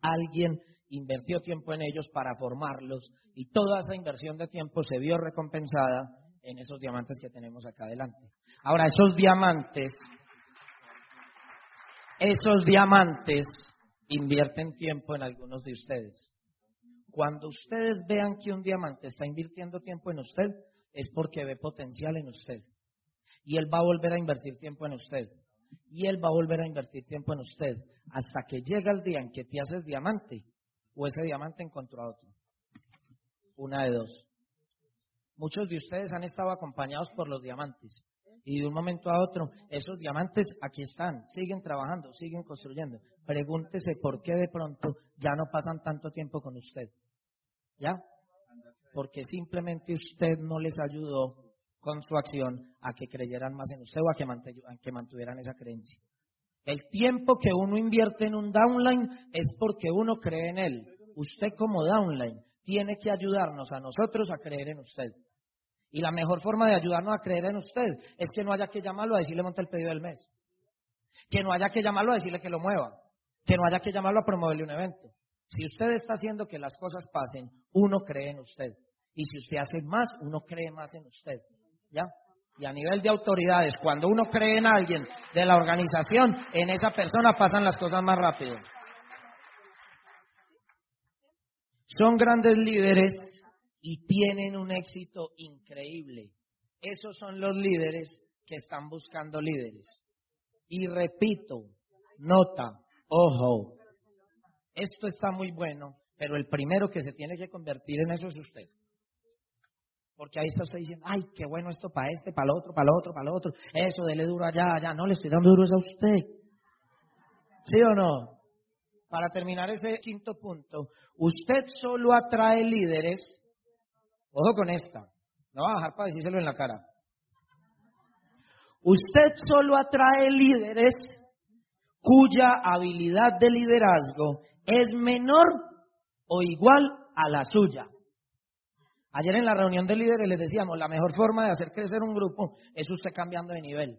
alguien invirtió tiempo en ellos para formarlos y toda esa inversión de tiempo se vio recompensada en esos diamantes que tenemos acá adelante. Ahora, esos diamantes, esos diamantes invierten tiempo en algunos de ustedes. Cuando ustedes vean que un diamante está invirtiendo tiempo en usted, es porque ve potencial en usted. Y Él va a volver a invertir tiempo en usted. Y Él va a volver a invertir tiempo en usted hasta que llega el día en que te haces diamante o ese diamante encontró a otro. Una de dos. Muchos de ustedes han estado acompañados por los diamantes y de un momento a otro esos diamantes aquí están, siguen trabajando, siguen construyendo. Pregúntese por qué de pronto ya no pasan tanto tiempo con usted. ¿Ya? Porque simplemente usted no les ayudó con su acción a que creyeran más en usted o a que, mantuvieran esa creencia. El tiempo que uno invierte en un downline es porque uno cree en él. Usted como downline tiene que ayudarnos a nosotros a creer en usted. Y la mejor forma de ayudarnos a creer en usted es que no haya que llamarlo a decirle monte el pedido del mes. Que no haya que llamarlo a decirle que lo mueva. Que no haya que llamarlo a promoverle un evento. Si usted está haciendo que las cosas pasen, uno cree en usted. Y si usted hace más, uno cree más en usted. ¿Ya? Y a nivel de autoridades, cuando uno cree en alguien de la organización, en esa persona pasan las cosas más rápido. Son grandes líderes y tienen un éxito increíble. Esos son los líderes que están buscando líderes. Y repito, nota, ojo, esto está muy bueno, pero el primero que se tiene que convertir en eso es usted. Porque ahí está usted diciendo, ay, qué bueno esto para este, para el otro, para el otro, para el otro. Eso, dele duro allá, allá. No, le estoy dando duro a usted. ¿Sí o no? Para terminar ese quinto punto, usted solo atrae líderes Ojo con esta. No va a bajar para decírselo en la cara. Usted solo atrae líderes cuya habilidad de liderazgo es menor o igual a la suya. Ayer en la reunión de líderes les decíamos, la mejor forma de hacer crecer un grupo es usted cambiando de nivel.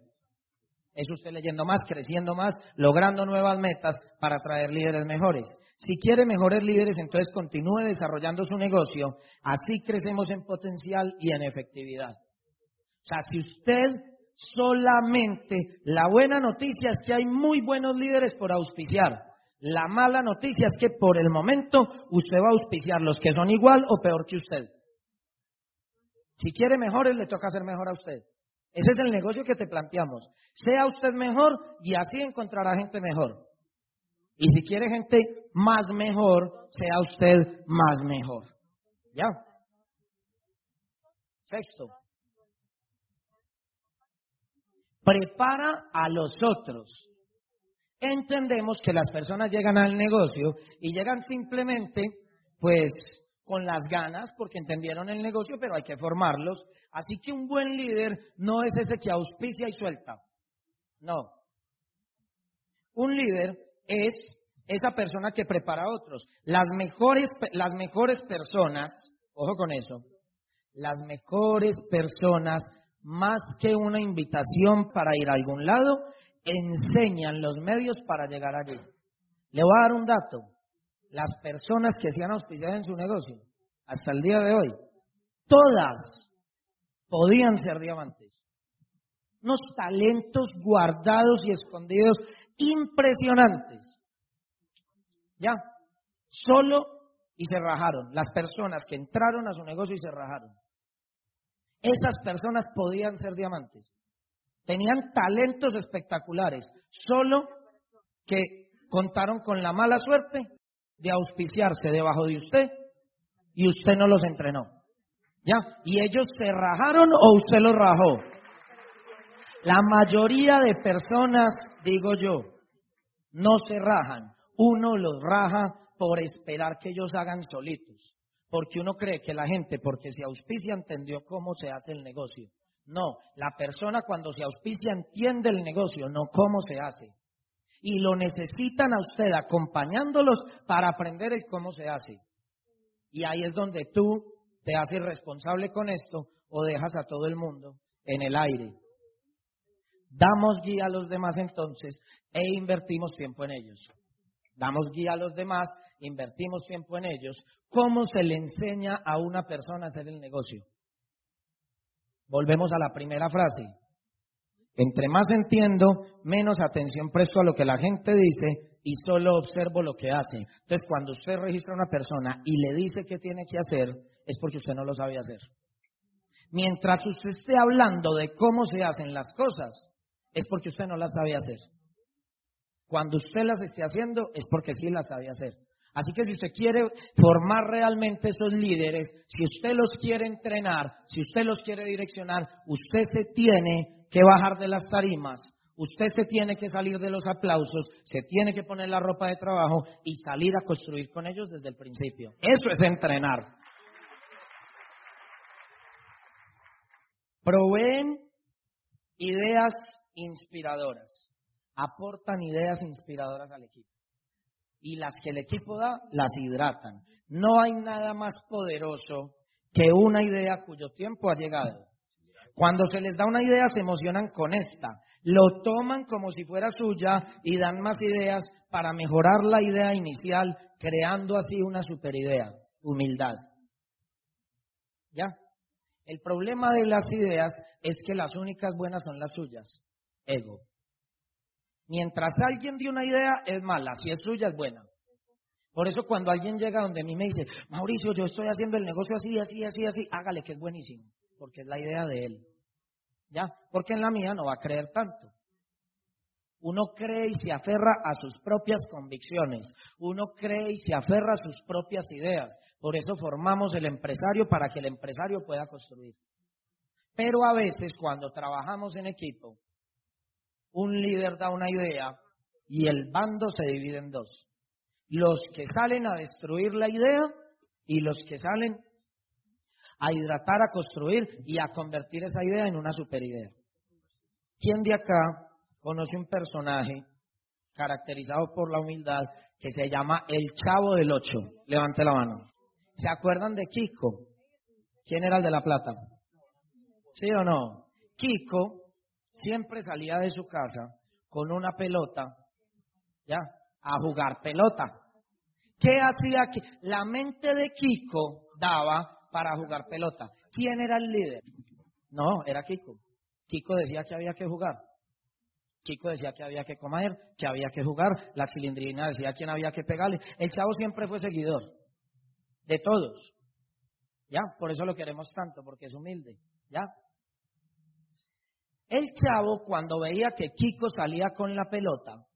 Es usted leyendo más, creciendo más, logrando nuevas metas para atraer líderes mejores. Si quiere mejores líderes, entonces continúe desarrollando su negocio. Así crecemos en potencial y en efectividad. O sea, si usted solamente, la buena noticia es que hay muy buenos líderes por auspiciar. La mala noticia es que por el momento usted va a auspiciar los que son igual o peor que usted. Si quiere mejores, le toca hacer mejor a usted. Ese es el negocio que te planteamos. Sea usted mejor y así encontrará gente mejor. Y si quiere gente más mejor, sea usted más mejor. ¿Ya? Sexto. Prepara a los otros. Entendemos que las personas llegan al negocio y llegan simplemente, pues, con las ganas porque entendieron el negocio, pero hay que formarlos. Así que un buen líder no es ese que auspicia y suelta. No. Un líder es esa persona que prepara a otros. Las mejores, las mejores personas, ojo con eso, las mejores personas, más que una invitación para ir a algún lado, enseñan los medios para llegar allí. Le voy a dar un dato. Las personas que se han auspiciado en su negocio, hasta el día de hoy, todas podían ser diamantes. Unos talentos guardados y escondidos impresionantes. Ya, solo y se rajaron. Las personas que entraron a su negocio y se rajaron. Esas personas podían ser diamantes. Tenían talentos espectaculares, solo que contaron con la mala suerte de auspiciarse debajo de usted y usted no los entrenó. ¿Ya? ¿Y ellos se rajaron o usted los rajó? La mayoría de personas, digo yo, no se rajan. Uno los raja por esperar que ellos hagan solitos. Porque uno cree que la gente, porque se auspicia, entendió cómo se hace el negocio. No, la persona cuando se auspicia entiende el negocio, no cómo se hace. Y lo necesitan a usted acompañándolos para aprender el cómo se hace. Y ahí es donde tú te haces responsable con esto o dejas a todo el mundo en el aire. Damos guía a los demás entonces e invertimos tiempo en ellos. Damos guía a los demás, invertimos tiempo en ellos. ¿Cómo se le enseña a una persona a hacer el negocio? Volvemos a la primera frase. Entre más entiendo, menos atención presto a lo que la gente dice y solo observo lo que hace. Entonces, cuando usted registra a una persona y le dice qué tiene que hacer, es porque usted no lo sabe hacer. Mientras usted esté hablando de cómo se hacen las cosas, es porque usted no las sabe hacer. Cuando usted las esté haciendo, es porque sí las sabe hacer. Así que si usted quiere formar realmente esos líderes, si usted los quiere entrenar, si usted los quiere direccionar, usted se tiene que bajar de las tarimas, usted se tiene que salir de los aplausos, se tiene que poner la ropa de trabajo y salir a construir con ellos desde el principio. Eso es entrenar. Proveen ideas inspiradoras, aportan ideas inspiradoras al equipo y las que el equipo da las hidratan. No hay nada más poderoso que una idea cuyo tiempo ha llegado. Cuando se les da una idea se emocionan con esta, lo toman como si fuera suya y dan más ideas para mejorar la idea inicial, creando así una superidea, humildad. ¿Ya? El problema de las ideas es que las únicas buenas son las suyas, ego. Mientras alguien dio una idea, es mala. Si es suya, es buena. Por eso cuando alguien llega donde mí me dice, Mauricio, yo estoy haciendo el negocio así, así, así, así, hágale que es buenísimo, porque es la idea de él. ¿Ya? Porque en la mía no va a creer tanto. Uno cree y se aferra a sus propias convicciones. Uno cree y se aferra a sus propias ideas. Por eso formamos el empresario para que el empresario pueda construir. Pero a veces cuando trabajamos en equipo, un líder da una idea y el bando se divide en dos. Los que salen a destruir la idea y los que salen a hidratar, a construir y a convertir esa idea en una superidea. ¿Quién de acá conoce un personaje caracterizado por la humildad que se llama el Chavo del Ocho? Levante la mano. ¿Se acuerdan de Kiko? ¿Quién era el de la plata? ¿Sí o no? Kiko siempre salía de su casa con una pelota, ¿ya? A jugar pelota. ¿Qué hacía? La mente de Kiko daba para jugar pelota. ¿Quién era el líder? No, era Kiko. Kiko decía que había que jugar. Kiko decía que había que comer, que había que jugar. La cilindrina decía quién había que pegarle. El chavo siempre fue seguidor de todos. ¿Ya? Por eso lo queremos tanto, porque es humilde. ¿Ya? El chavo, cuando veía que Kiko salía con la pelota,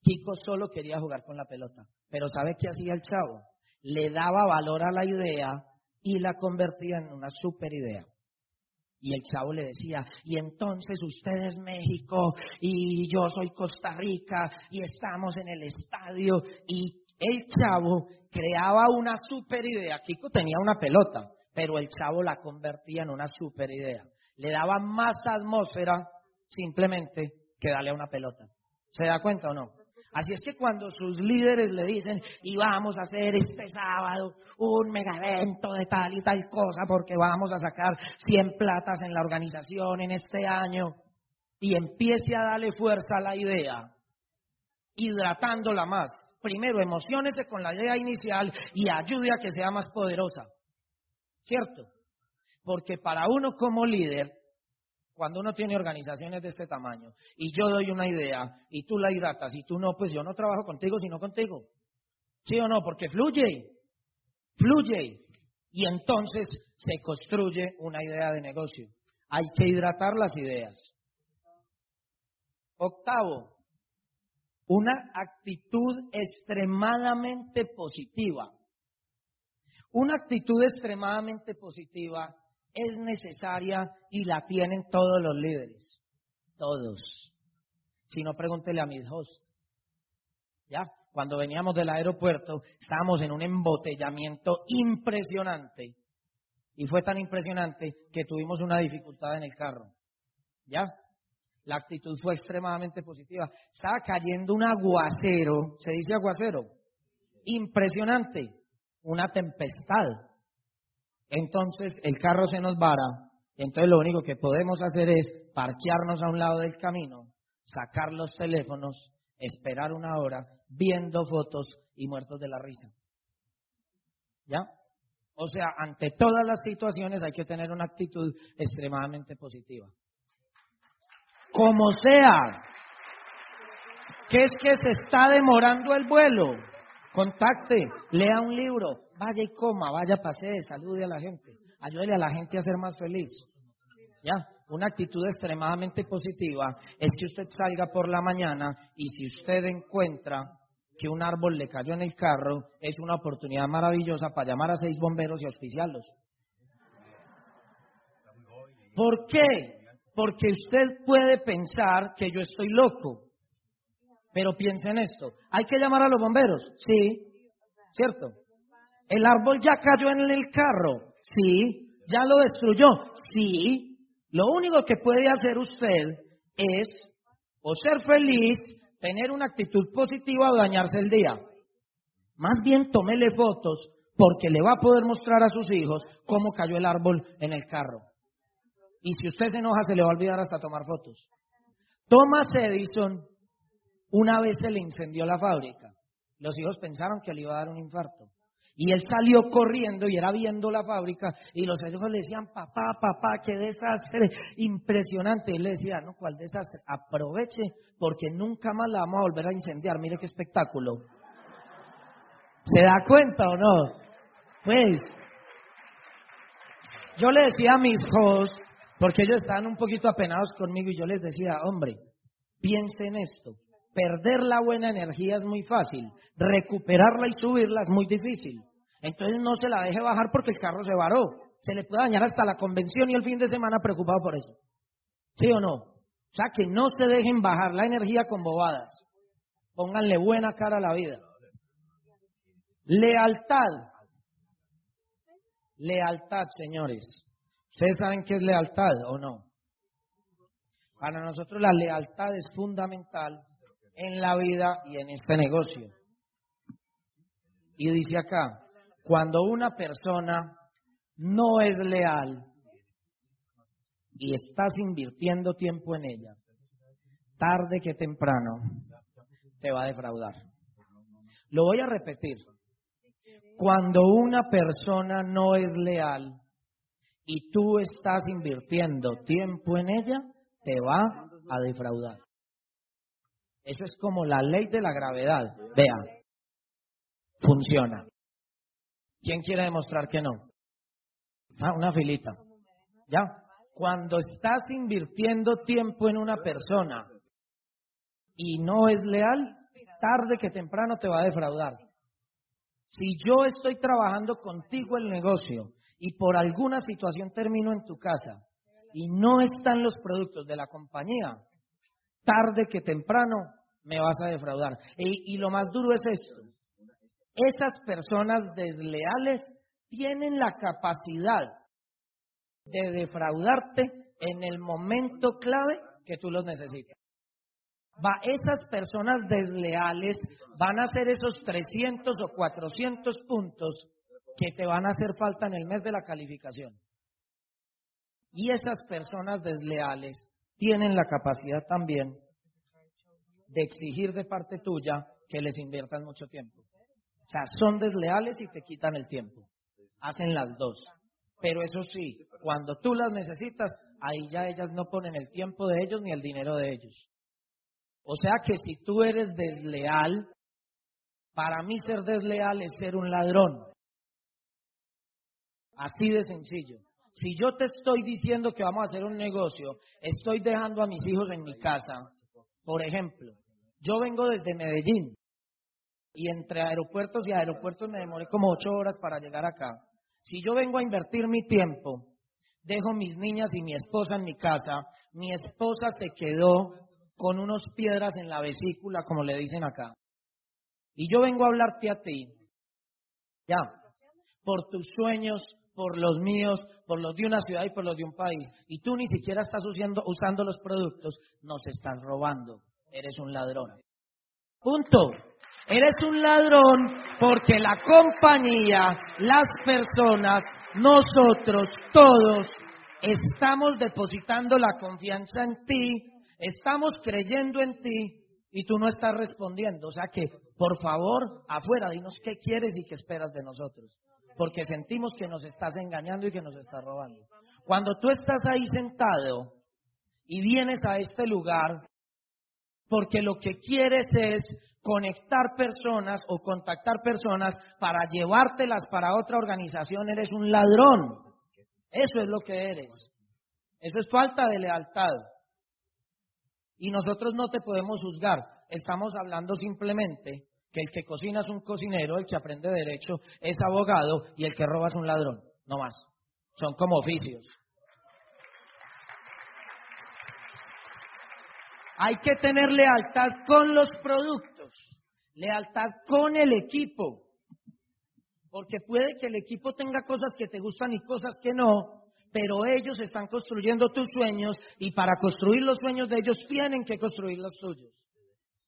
Kiko solo quería jugar con la pelota. Pero ¿sabe qué hacía el chavo? Le daba valor a la idea y la convertía en una super idea. Y el chavo le decía, y entonces usted es México y yo soy Costa Rica y estamos en el estadio. Y el chavo creaba una super idea. Kiko tenía una pelota, pero el chavo la convertía en una super idea le daba más atmósfera simplemente que darle a una pelota. ¿Se da cuenta o no? Así es que cuando sus líderes le dicen, y vamos a hacer este sábado un mega evento de tal y tal cosa, porque vamos a sacar 100 platas en la organización en este año, y empiece a darle fuerza a la idea, hidratándola más. Primero, emocionese con la idea inicial y ayude a que sea más poderosa. ¿Cierto? Porque para uno como líder, cuando uno tiene organizaciones de este tamaño y yo doy una idea y tú la hidratas y tú no, pues yo no trabajo contigo sino contigo. ¿Sí o no? Porque fluye, fluye. Y entonces se construye una idea de negocio. Hay que hidratar las ideas. Octavo, una actitud extremadamente positiva. Una actitud extremadamente positiva es necesaria y la tienen todos los líderes. Todos. Si no, pregúntele a mis hosts. ¿Ya? Cuando veníamos del aeropuerto, estábamos en un embotellamiento impresionante. Y fue tan impresionante que tuvimos una dificultad en el carro. ¿Ya? La actitud fue extremadamente positiva. Estaba cayendo un aguacero. ¿Se dice aguacero? Impresionante. Una tempestad. Entonces el carro se nos vara, entonces lo único que podemos hacer es parquearnos a un lado del camino, sacar los teléfonos, esperar una hora, viendo fotos y muertos de la risa. ¿Ya? O sea, ante todas las situaciones hay que tener una actitud extremadamente positiva. Como sea, ¿qué es que se está demorando el vuelo? Contacte, lea un libro, vaya y coma, vaya, pasee, salude a la gente, ayúdele a la gente a ser más feliz. ¿Ya? Una actitud extremadamente positiva es que usted salga por la mañana y si usted encuentra que un árbol le cayó en el carro, es una oportunidad maravillosa para llamar a seis bomberos y auspiciarlos. ¿Por qué? Porque usted puede pensar que yo estoy loco, pero piense en esto. ¿Hay que llamar a los bomberos? Sí, ¿cierto? ¿El árbol ya cayó en el carro? Sí. ¿Ya lo destruyó? Sí. Lo único que puede hacer usted es o ser feliz, tener una actitud positiva o dañarse el día. Más bien tómele fotos porque le va a poder mostrar a sus hijos cómo cayó el árbol en el carro. Y si usted se enoja, se le va a olvidar hasta tomar fotos. Thomas Edison, una vez se le incendió la fábrica. Los hijos pensaron que le iba a dar un infarto. Y él salió corriendo y era viendo la fábrica y los hijos le decían, papá, papá, qué desastre, impresionante. Y él le decía, no, ¿cuál desastre? Aproveche porque nunca más la vamos a volver a incendiar. Mire qué espectáculo. ¿Se da cuenta o no? Pues, yo le decía a mis hijos, porque ellos estaban un poquito apenados conmigo y yo les decía, hombre, piense en esto. Perder la buena energía es muy fácil, recuperarla y subirla es muy difícil. Entonces no se la deje bajar porque el carro se varó. Se le puede dañar hasta la convención y el fin de semana preocupado por eso. ¿Sí o no? O sea, que no se dejen bajar la energía con bobadas. Pónganle buena cara a la vida. Lealtad. Lealtad, señores. ¿Ustedes saben qué es lealtad o no? Para nosotros la lealtad es fundamental en la vida y en este negocio. Y dice acá, cuando una persona no es leal y estás invirtiendo tiempo en ella, tarde que temprano te va a defraudar. Lo voy a repetir. Cuando una persona no es leal y tú estás invirtiendo tiempo en ella, te va a defraudar. Eso es como la ley de la gravedad. Vea, funciona. ¿Quién quiere demostrar que no? Ah, una filita. ¿Ya? Cuando estás invirtiendo tiempo en una persona y no es leal, tarde que temprano te va a defraudar. Si yo estoy trabajando contigo el negocio y por alguna situación termino en tu casa y no están los productos de la compañía, tarde que temprano me vas a defraudar. Y, lo más duro es esto. Esas personas desleales tienen la capacidad de defraudarte en el momento clave que tú los necesitas. Esas personas desleales van a hacer esos 300 o 400 puntos que te van a hacer falta en el mes de la calificación. Y esas personas desleales tienen la capacidad también de exigir de parte tuya que les inviertas mucho tiempo. O sea, son desleales y te quitan el tiempo. Hacen las dos. Pero eso sí, cuando tú las necesitas, ahí ya ellas no ponen el tiempo de ellos ni el dinero de ellos. O sea que si tú eres desleal, para mí ser desleal es ser un ladrón. Así de sencillo. Si yo te estoy diciendo que vamos a hacer un negocio, estoy dejando a mis hijos en mi casa, por ejemplo, yo vengo desde Medellín y entre aeropuertos y aeropuertos me demoré como ocho horas para llegar acá. Si yo vengo a invertir mi tiempo, dejo mis niñas y mi esposa en mi casa, mi esposa se quedó con unos piedras en la vesícula, como le dicen acá. Y yo vengo a hablarte a ti, ya, por tus sueños, por los míos, por los de una ciudad y por los de un país. Y tú ni siquiera estás usando, usando los productos, nos estás robando. Eres un ladrón. Punto. Eres un ladrón porque la compañía, las personas, nosotros, todos, estamos depositando la confianza en ti, estamos creyendo en ti y tú no estás respondiendo. O sea que, por favor, afuera, dinos qué quieres y qué esperas de nosotros. Porque sentimos que nos estás engañando y que nos estás robando. Cuando tú estás ahí sentado y vienes a este lugar, porque lo que quieres es conectar personas o contactar personas para llevártelas para otra organización, eres un ladrón. Eso es lo que eres. Eso es falta de lealtad. Y nosotros no te podemos juzgar. Estamos hablando simplemente que el que cocina es un cocinero, el que aprende derecho es abogado y el que roba es un ladrón. No más. Son como oficios. Hay que tener lealtad con los productos, lealtad con el equipo. Porque puede que el equipo tenga cosas que te gustan y cosas que no, pero ellos están construyendo tus sueños y para construir los sueños de ellos tienen que construir los tuyos.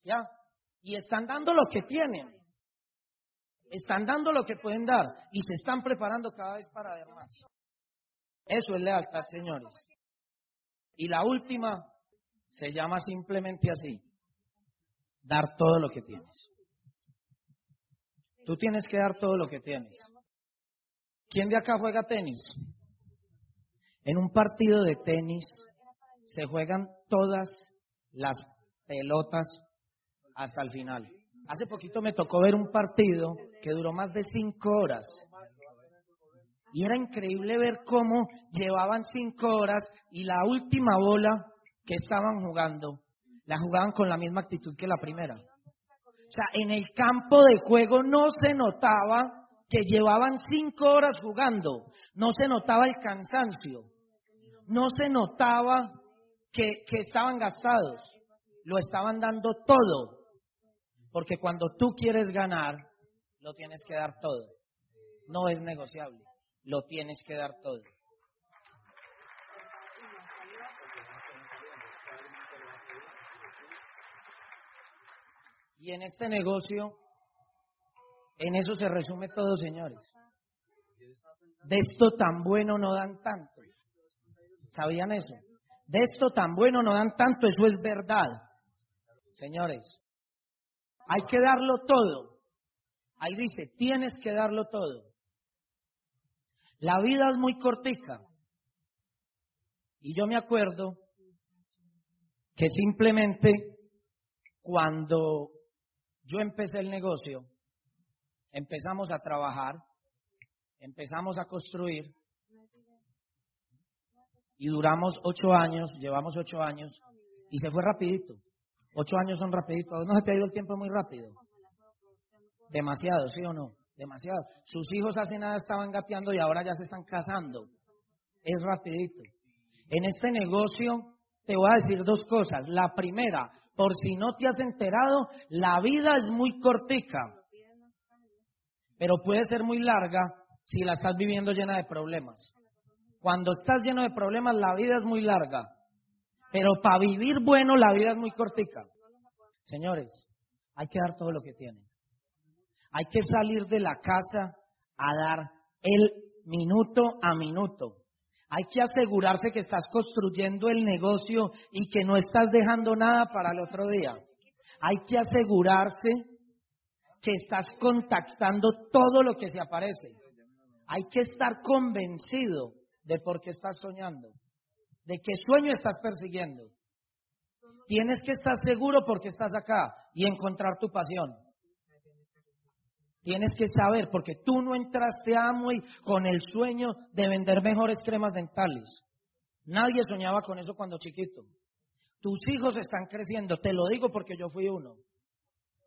¿Ya? Y están dando lo que tienen. Están dando lo que pueden dar y se están preparando cada vez para dar más. Eso es lealtad, señores. Y la última se llama simplemente así, dar todo lo que tienes. Tú tienes que dar todo lo que tienes. ¿Quién de acá juega tenis? En un partido de tenis se juegan todas las pelotas hasta el final. Hace poquito me tocó ver un partido que duró más de cinco horas. Y era increíble ver cómo llevaban cinco horas y la última bola que estaban jugando, la jugaban con la misma actitud que la primera. O sea, en el campo de juego no se notaba que llevaban cinco horas jugando, no se notaba el cansancio, no se notaba que, estaban gastados, lo estaban dando todo. Porque cuando tú quieres ganar, lo tienes que dar todo. No es negociable, lo tienes que dar todo. Y en este negocio, en eso se resume todo, señores. De esto tan bueno no dan tanto. ¿Sabían eso? De esto tan bueno no dan tanto, eso es verdad. Señores, hay que darlo todo. Ahí dice, tienes que darlo todo. La vida es muy cortica. Y yo me acuerdo que simplemente cuando yo empecé el negocio, empezamos a trabajar, empezamos a construir y duramos ocho años, llevamos ocho años y se fue rapidito. Ocho años son rapidito. ¿No se te ha ido el tiempo muy rápido? Demasiado, ¿sí o no? Demasiado. Sus hijos hace nada estaban gateando y ahora ya se están casando. Es rapidito. En este negocio te voy a decir dos cosas. La primera, por si no te has enterado, la vida es muy cortica, pero puede ser muy larga si la estás viviendo llena de problemas. Cuando estás lleno de problemas, la vida es muy larga, pero para vivir bueno, la vida es muy cortica. Señores, hay que dar todo lo que tienen. Hay que salir de la casa a dar el minuto a minuto. Hay que asegurarse que estás construyendo el negocio y que no estás dejando nada para el otro día. Hay que asegurarse que estás contactando todo lo que se aparece. Hay que estar convencido de por qué estás soñando, de qué sueño estás persiguiendo. Tienes que estar seguro porque estás acá y encontrar tu pasión. Tienes que saber, porque tú no entraste a Amway con el sueño de vender mejores cremas dentales. Nadie soñaba con eso cuando chiquito. Tus hijos están creciendo, te lo digo porque yo fui uno.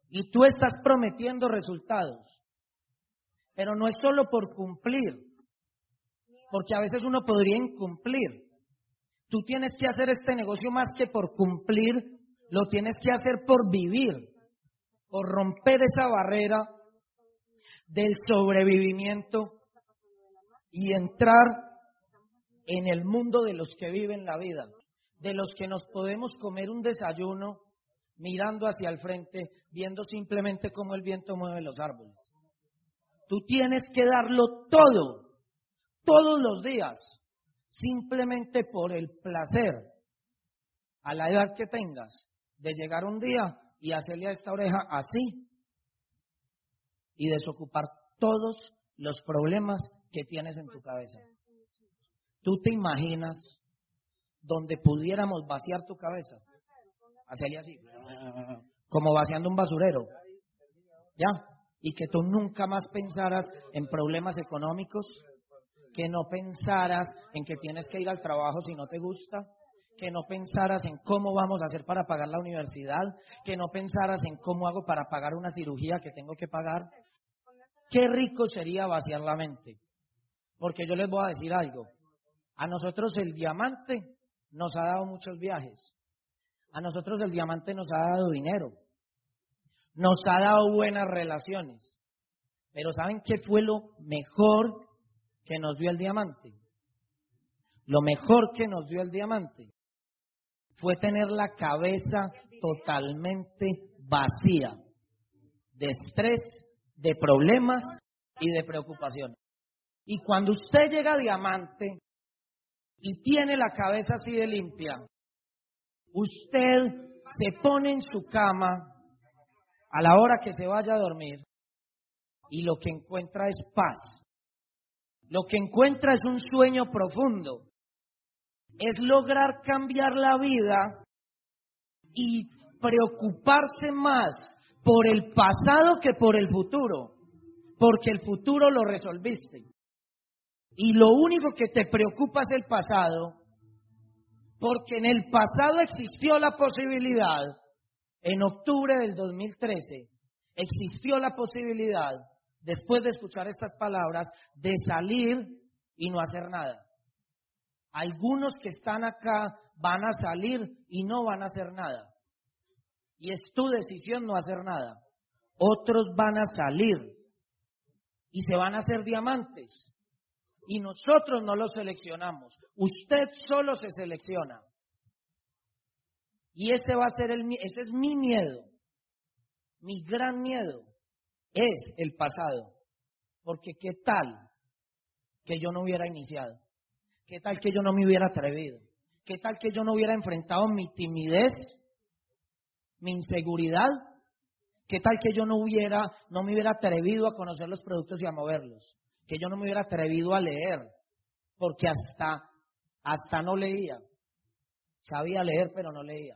Y tú estás prometiendo resultados. Pero no es solo por cumplir, porque a veces uno podría incumplir. Tú tienes que hacer este negocio más que por cumplir, lo tienes que hacer por vivir, por romper esa barrera del sobrevivimiento y entrar en el mundo de los que viven la vida, de los que nos podemos comer un desayuno mirando hacia el frente, viendo simplemente cómo el viento mueve los árboles. Tú tienes que darlo todo, todos los días, simplemente por el placer, a la edad que tengas, de llegar un día y hacerle a esta oreja así y desocupar todos los problemas que tienes en tu cabeza. ¿Tú te imaginas donde pudiéramos vaciar tu cabeza? Hacerle así, como vaciando un basurero. ¿Ya? Y que tú nunca más pensaras en problemas económicos, que no pensaras en que tienes que ir al trabajo si no te gusta, que no pensaras en cómo vamos a hacer para pagar la universidad, que no pensaras en cómo hago para pagar una cirugía que tengo que pagar. Qué rico sería vaciar la mente. Porque yo les voy a decir algo. A nosotros el diamante nos ha dado muchos viajes. A nosotros el diamante nos ha dado dinero. Nos ha dado buenas relaciones. Pero ¿saben qué fue lo mejor que nos dio el diamante? Lo mejor que nos dio el diamante fue tener la cabeza totalmente vacía de estrés, de problemas y de preocupaciones. Y cuando usted llega a diamante y tiene la cabeza así de limpia, usted se pone en su cama a la hora que se vaya a dormir y lo que encuentra es paz. Lo que encuentra es un sueño profundo. Es lograr cambiar la vida y preocuparse más por el pasado que por el futuro, porque el futuro lo resolviste. Y lo único que te preocupa es el pasado, porque en el pasado existió la posibilidad, en octubre del 2013, existió la posibilidad, después de escuchar estas palabras, de salir y no hacer nada. Algunos que están acá van a salir y no van a hacer nada. Y es tu decisión no hacer nada. Otros van a salir y se van a hacer diamantes y nosotros no lo seleccionamos. Usted solo se selecciona. Y ese va a ser el ese es mi miedo. Mi gran miedo es el pasado. Porque qué tal que yo no hubiera iniciado? ¿Qué tal que yo no me hubiera atrevido? ¿Qué tal que yo no hubiera enfrentado mi timidez, mi inseguridad? ¿Qué tal que yo no hubiera no me hubiera atrevido a conocer los productos y a moverlos? que yo no me hubiera atrevido a leer, porque hasta, hasta no leía. Sabía leer, pero no leía.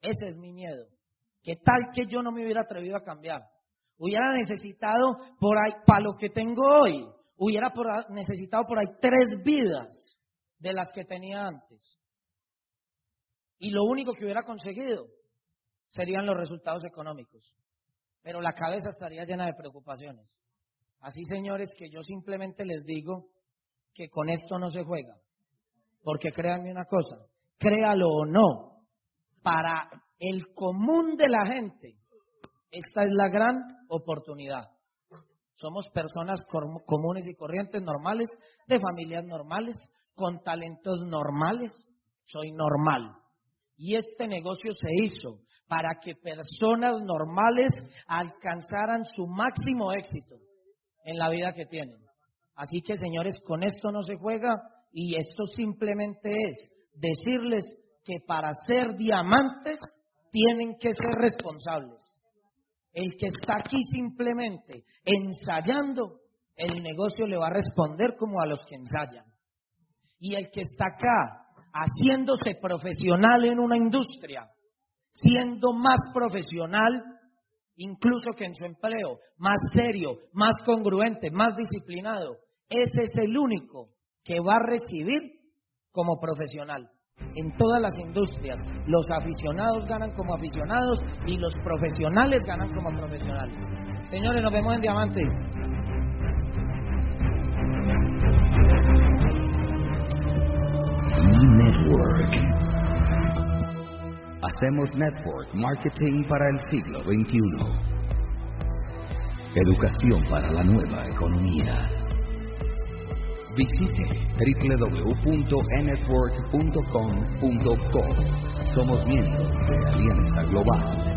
Ese es mi miedo. ¿Qué tal que yo no me hubiera atrevido a cambiar? Hubiera necesitado por ahí, para lo que tengo hoy, hubiera necesitado por ahí tres vidas de las que tenía antes. Y lo único que hubiera conseguido serían los resultados económicos. Pero la cabeza estaría llena de preocupaciones. Así, señores, que yo simplemente les digo que con esto no se juega. Porque créanme una cosa, créalo o no, para el común de la gente, esta es la gran oportunidad. Somos personas comunes y corrientes, normales, de familias normales, con talentos normales. Soy normal. Y este negocio se hizo para que personas normales alcanzaran su máximo éxito en la vida que tienen. Así que, señores, con esto no se juega y esto simplemente es decirles que para ser diamantes tienen que ser responsables. El que está aquí simplemente ensayando, el negocio le va a responder como a los que ensayan. Y el que está acá haciéndose profesional en una industria, siendo más profesional, incluso que en su empleo, más serio, más congruente, más disciplinado. Ese es el único que va a recibir como profesional. En todas las industrias, los aficionados ganan como aficionados y los profesionales ganan como profesionales. Señores, nos vemos en Diamante. Network. Hacemos network marketing para el siglo XXI. Educación para la nueva economía. Visite www.enetwork.com.co. Somos miembros de Alianza Global.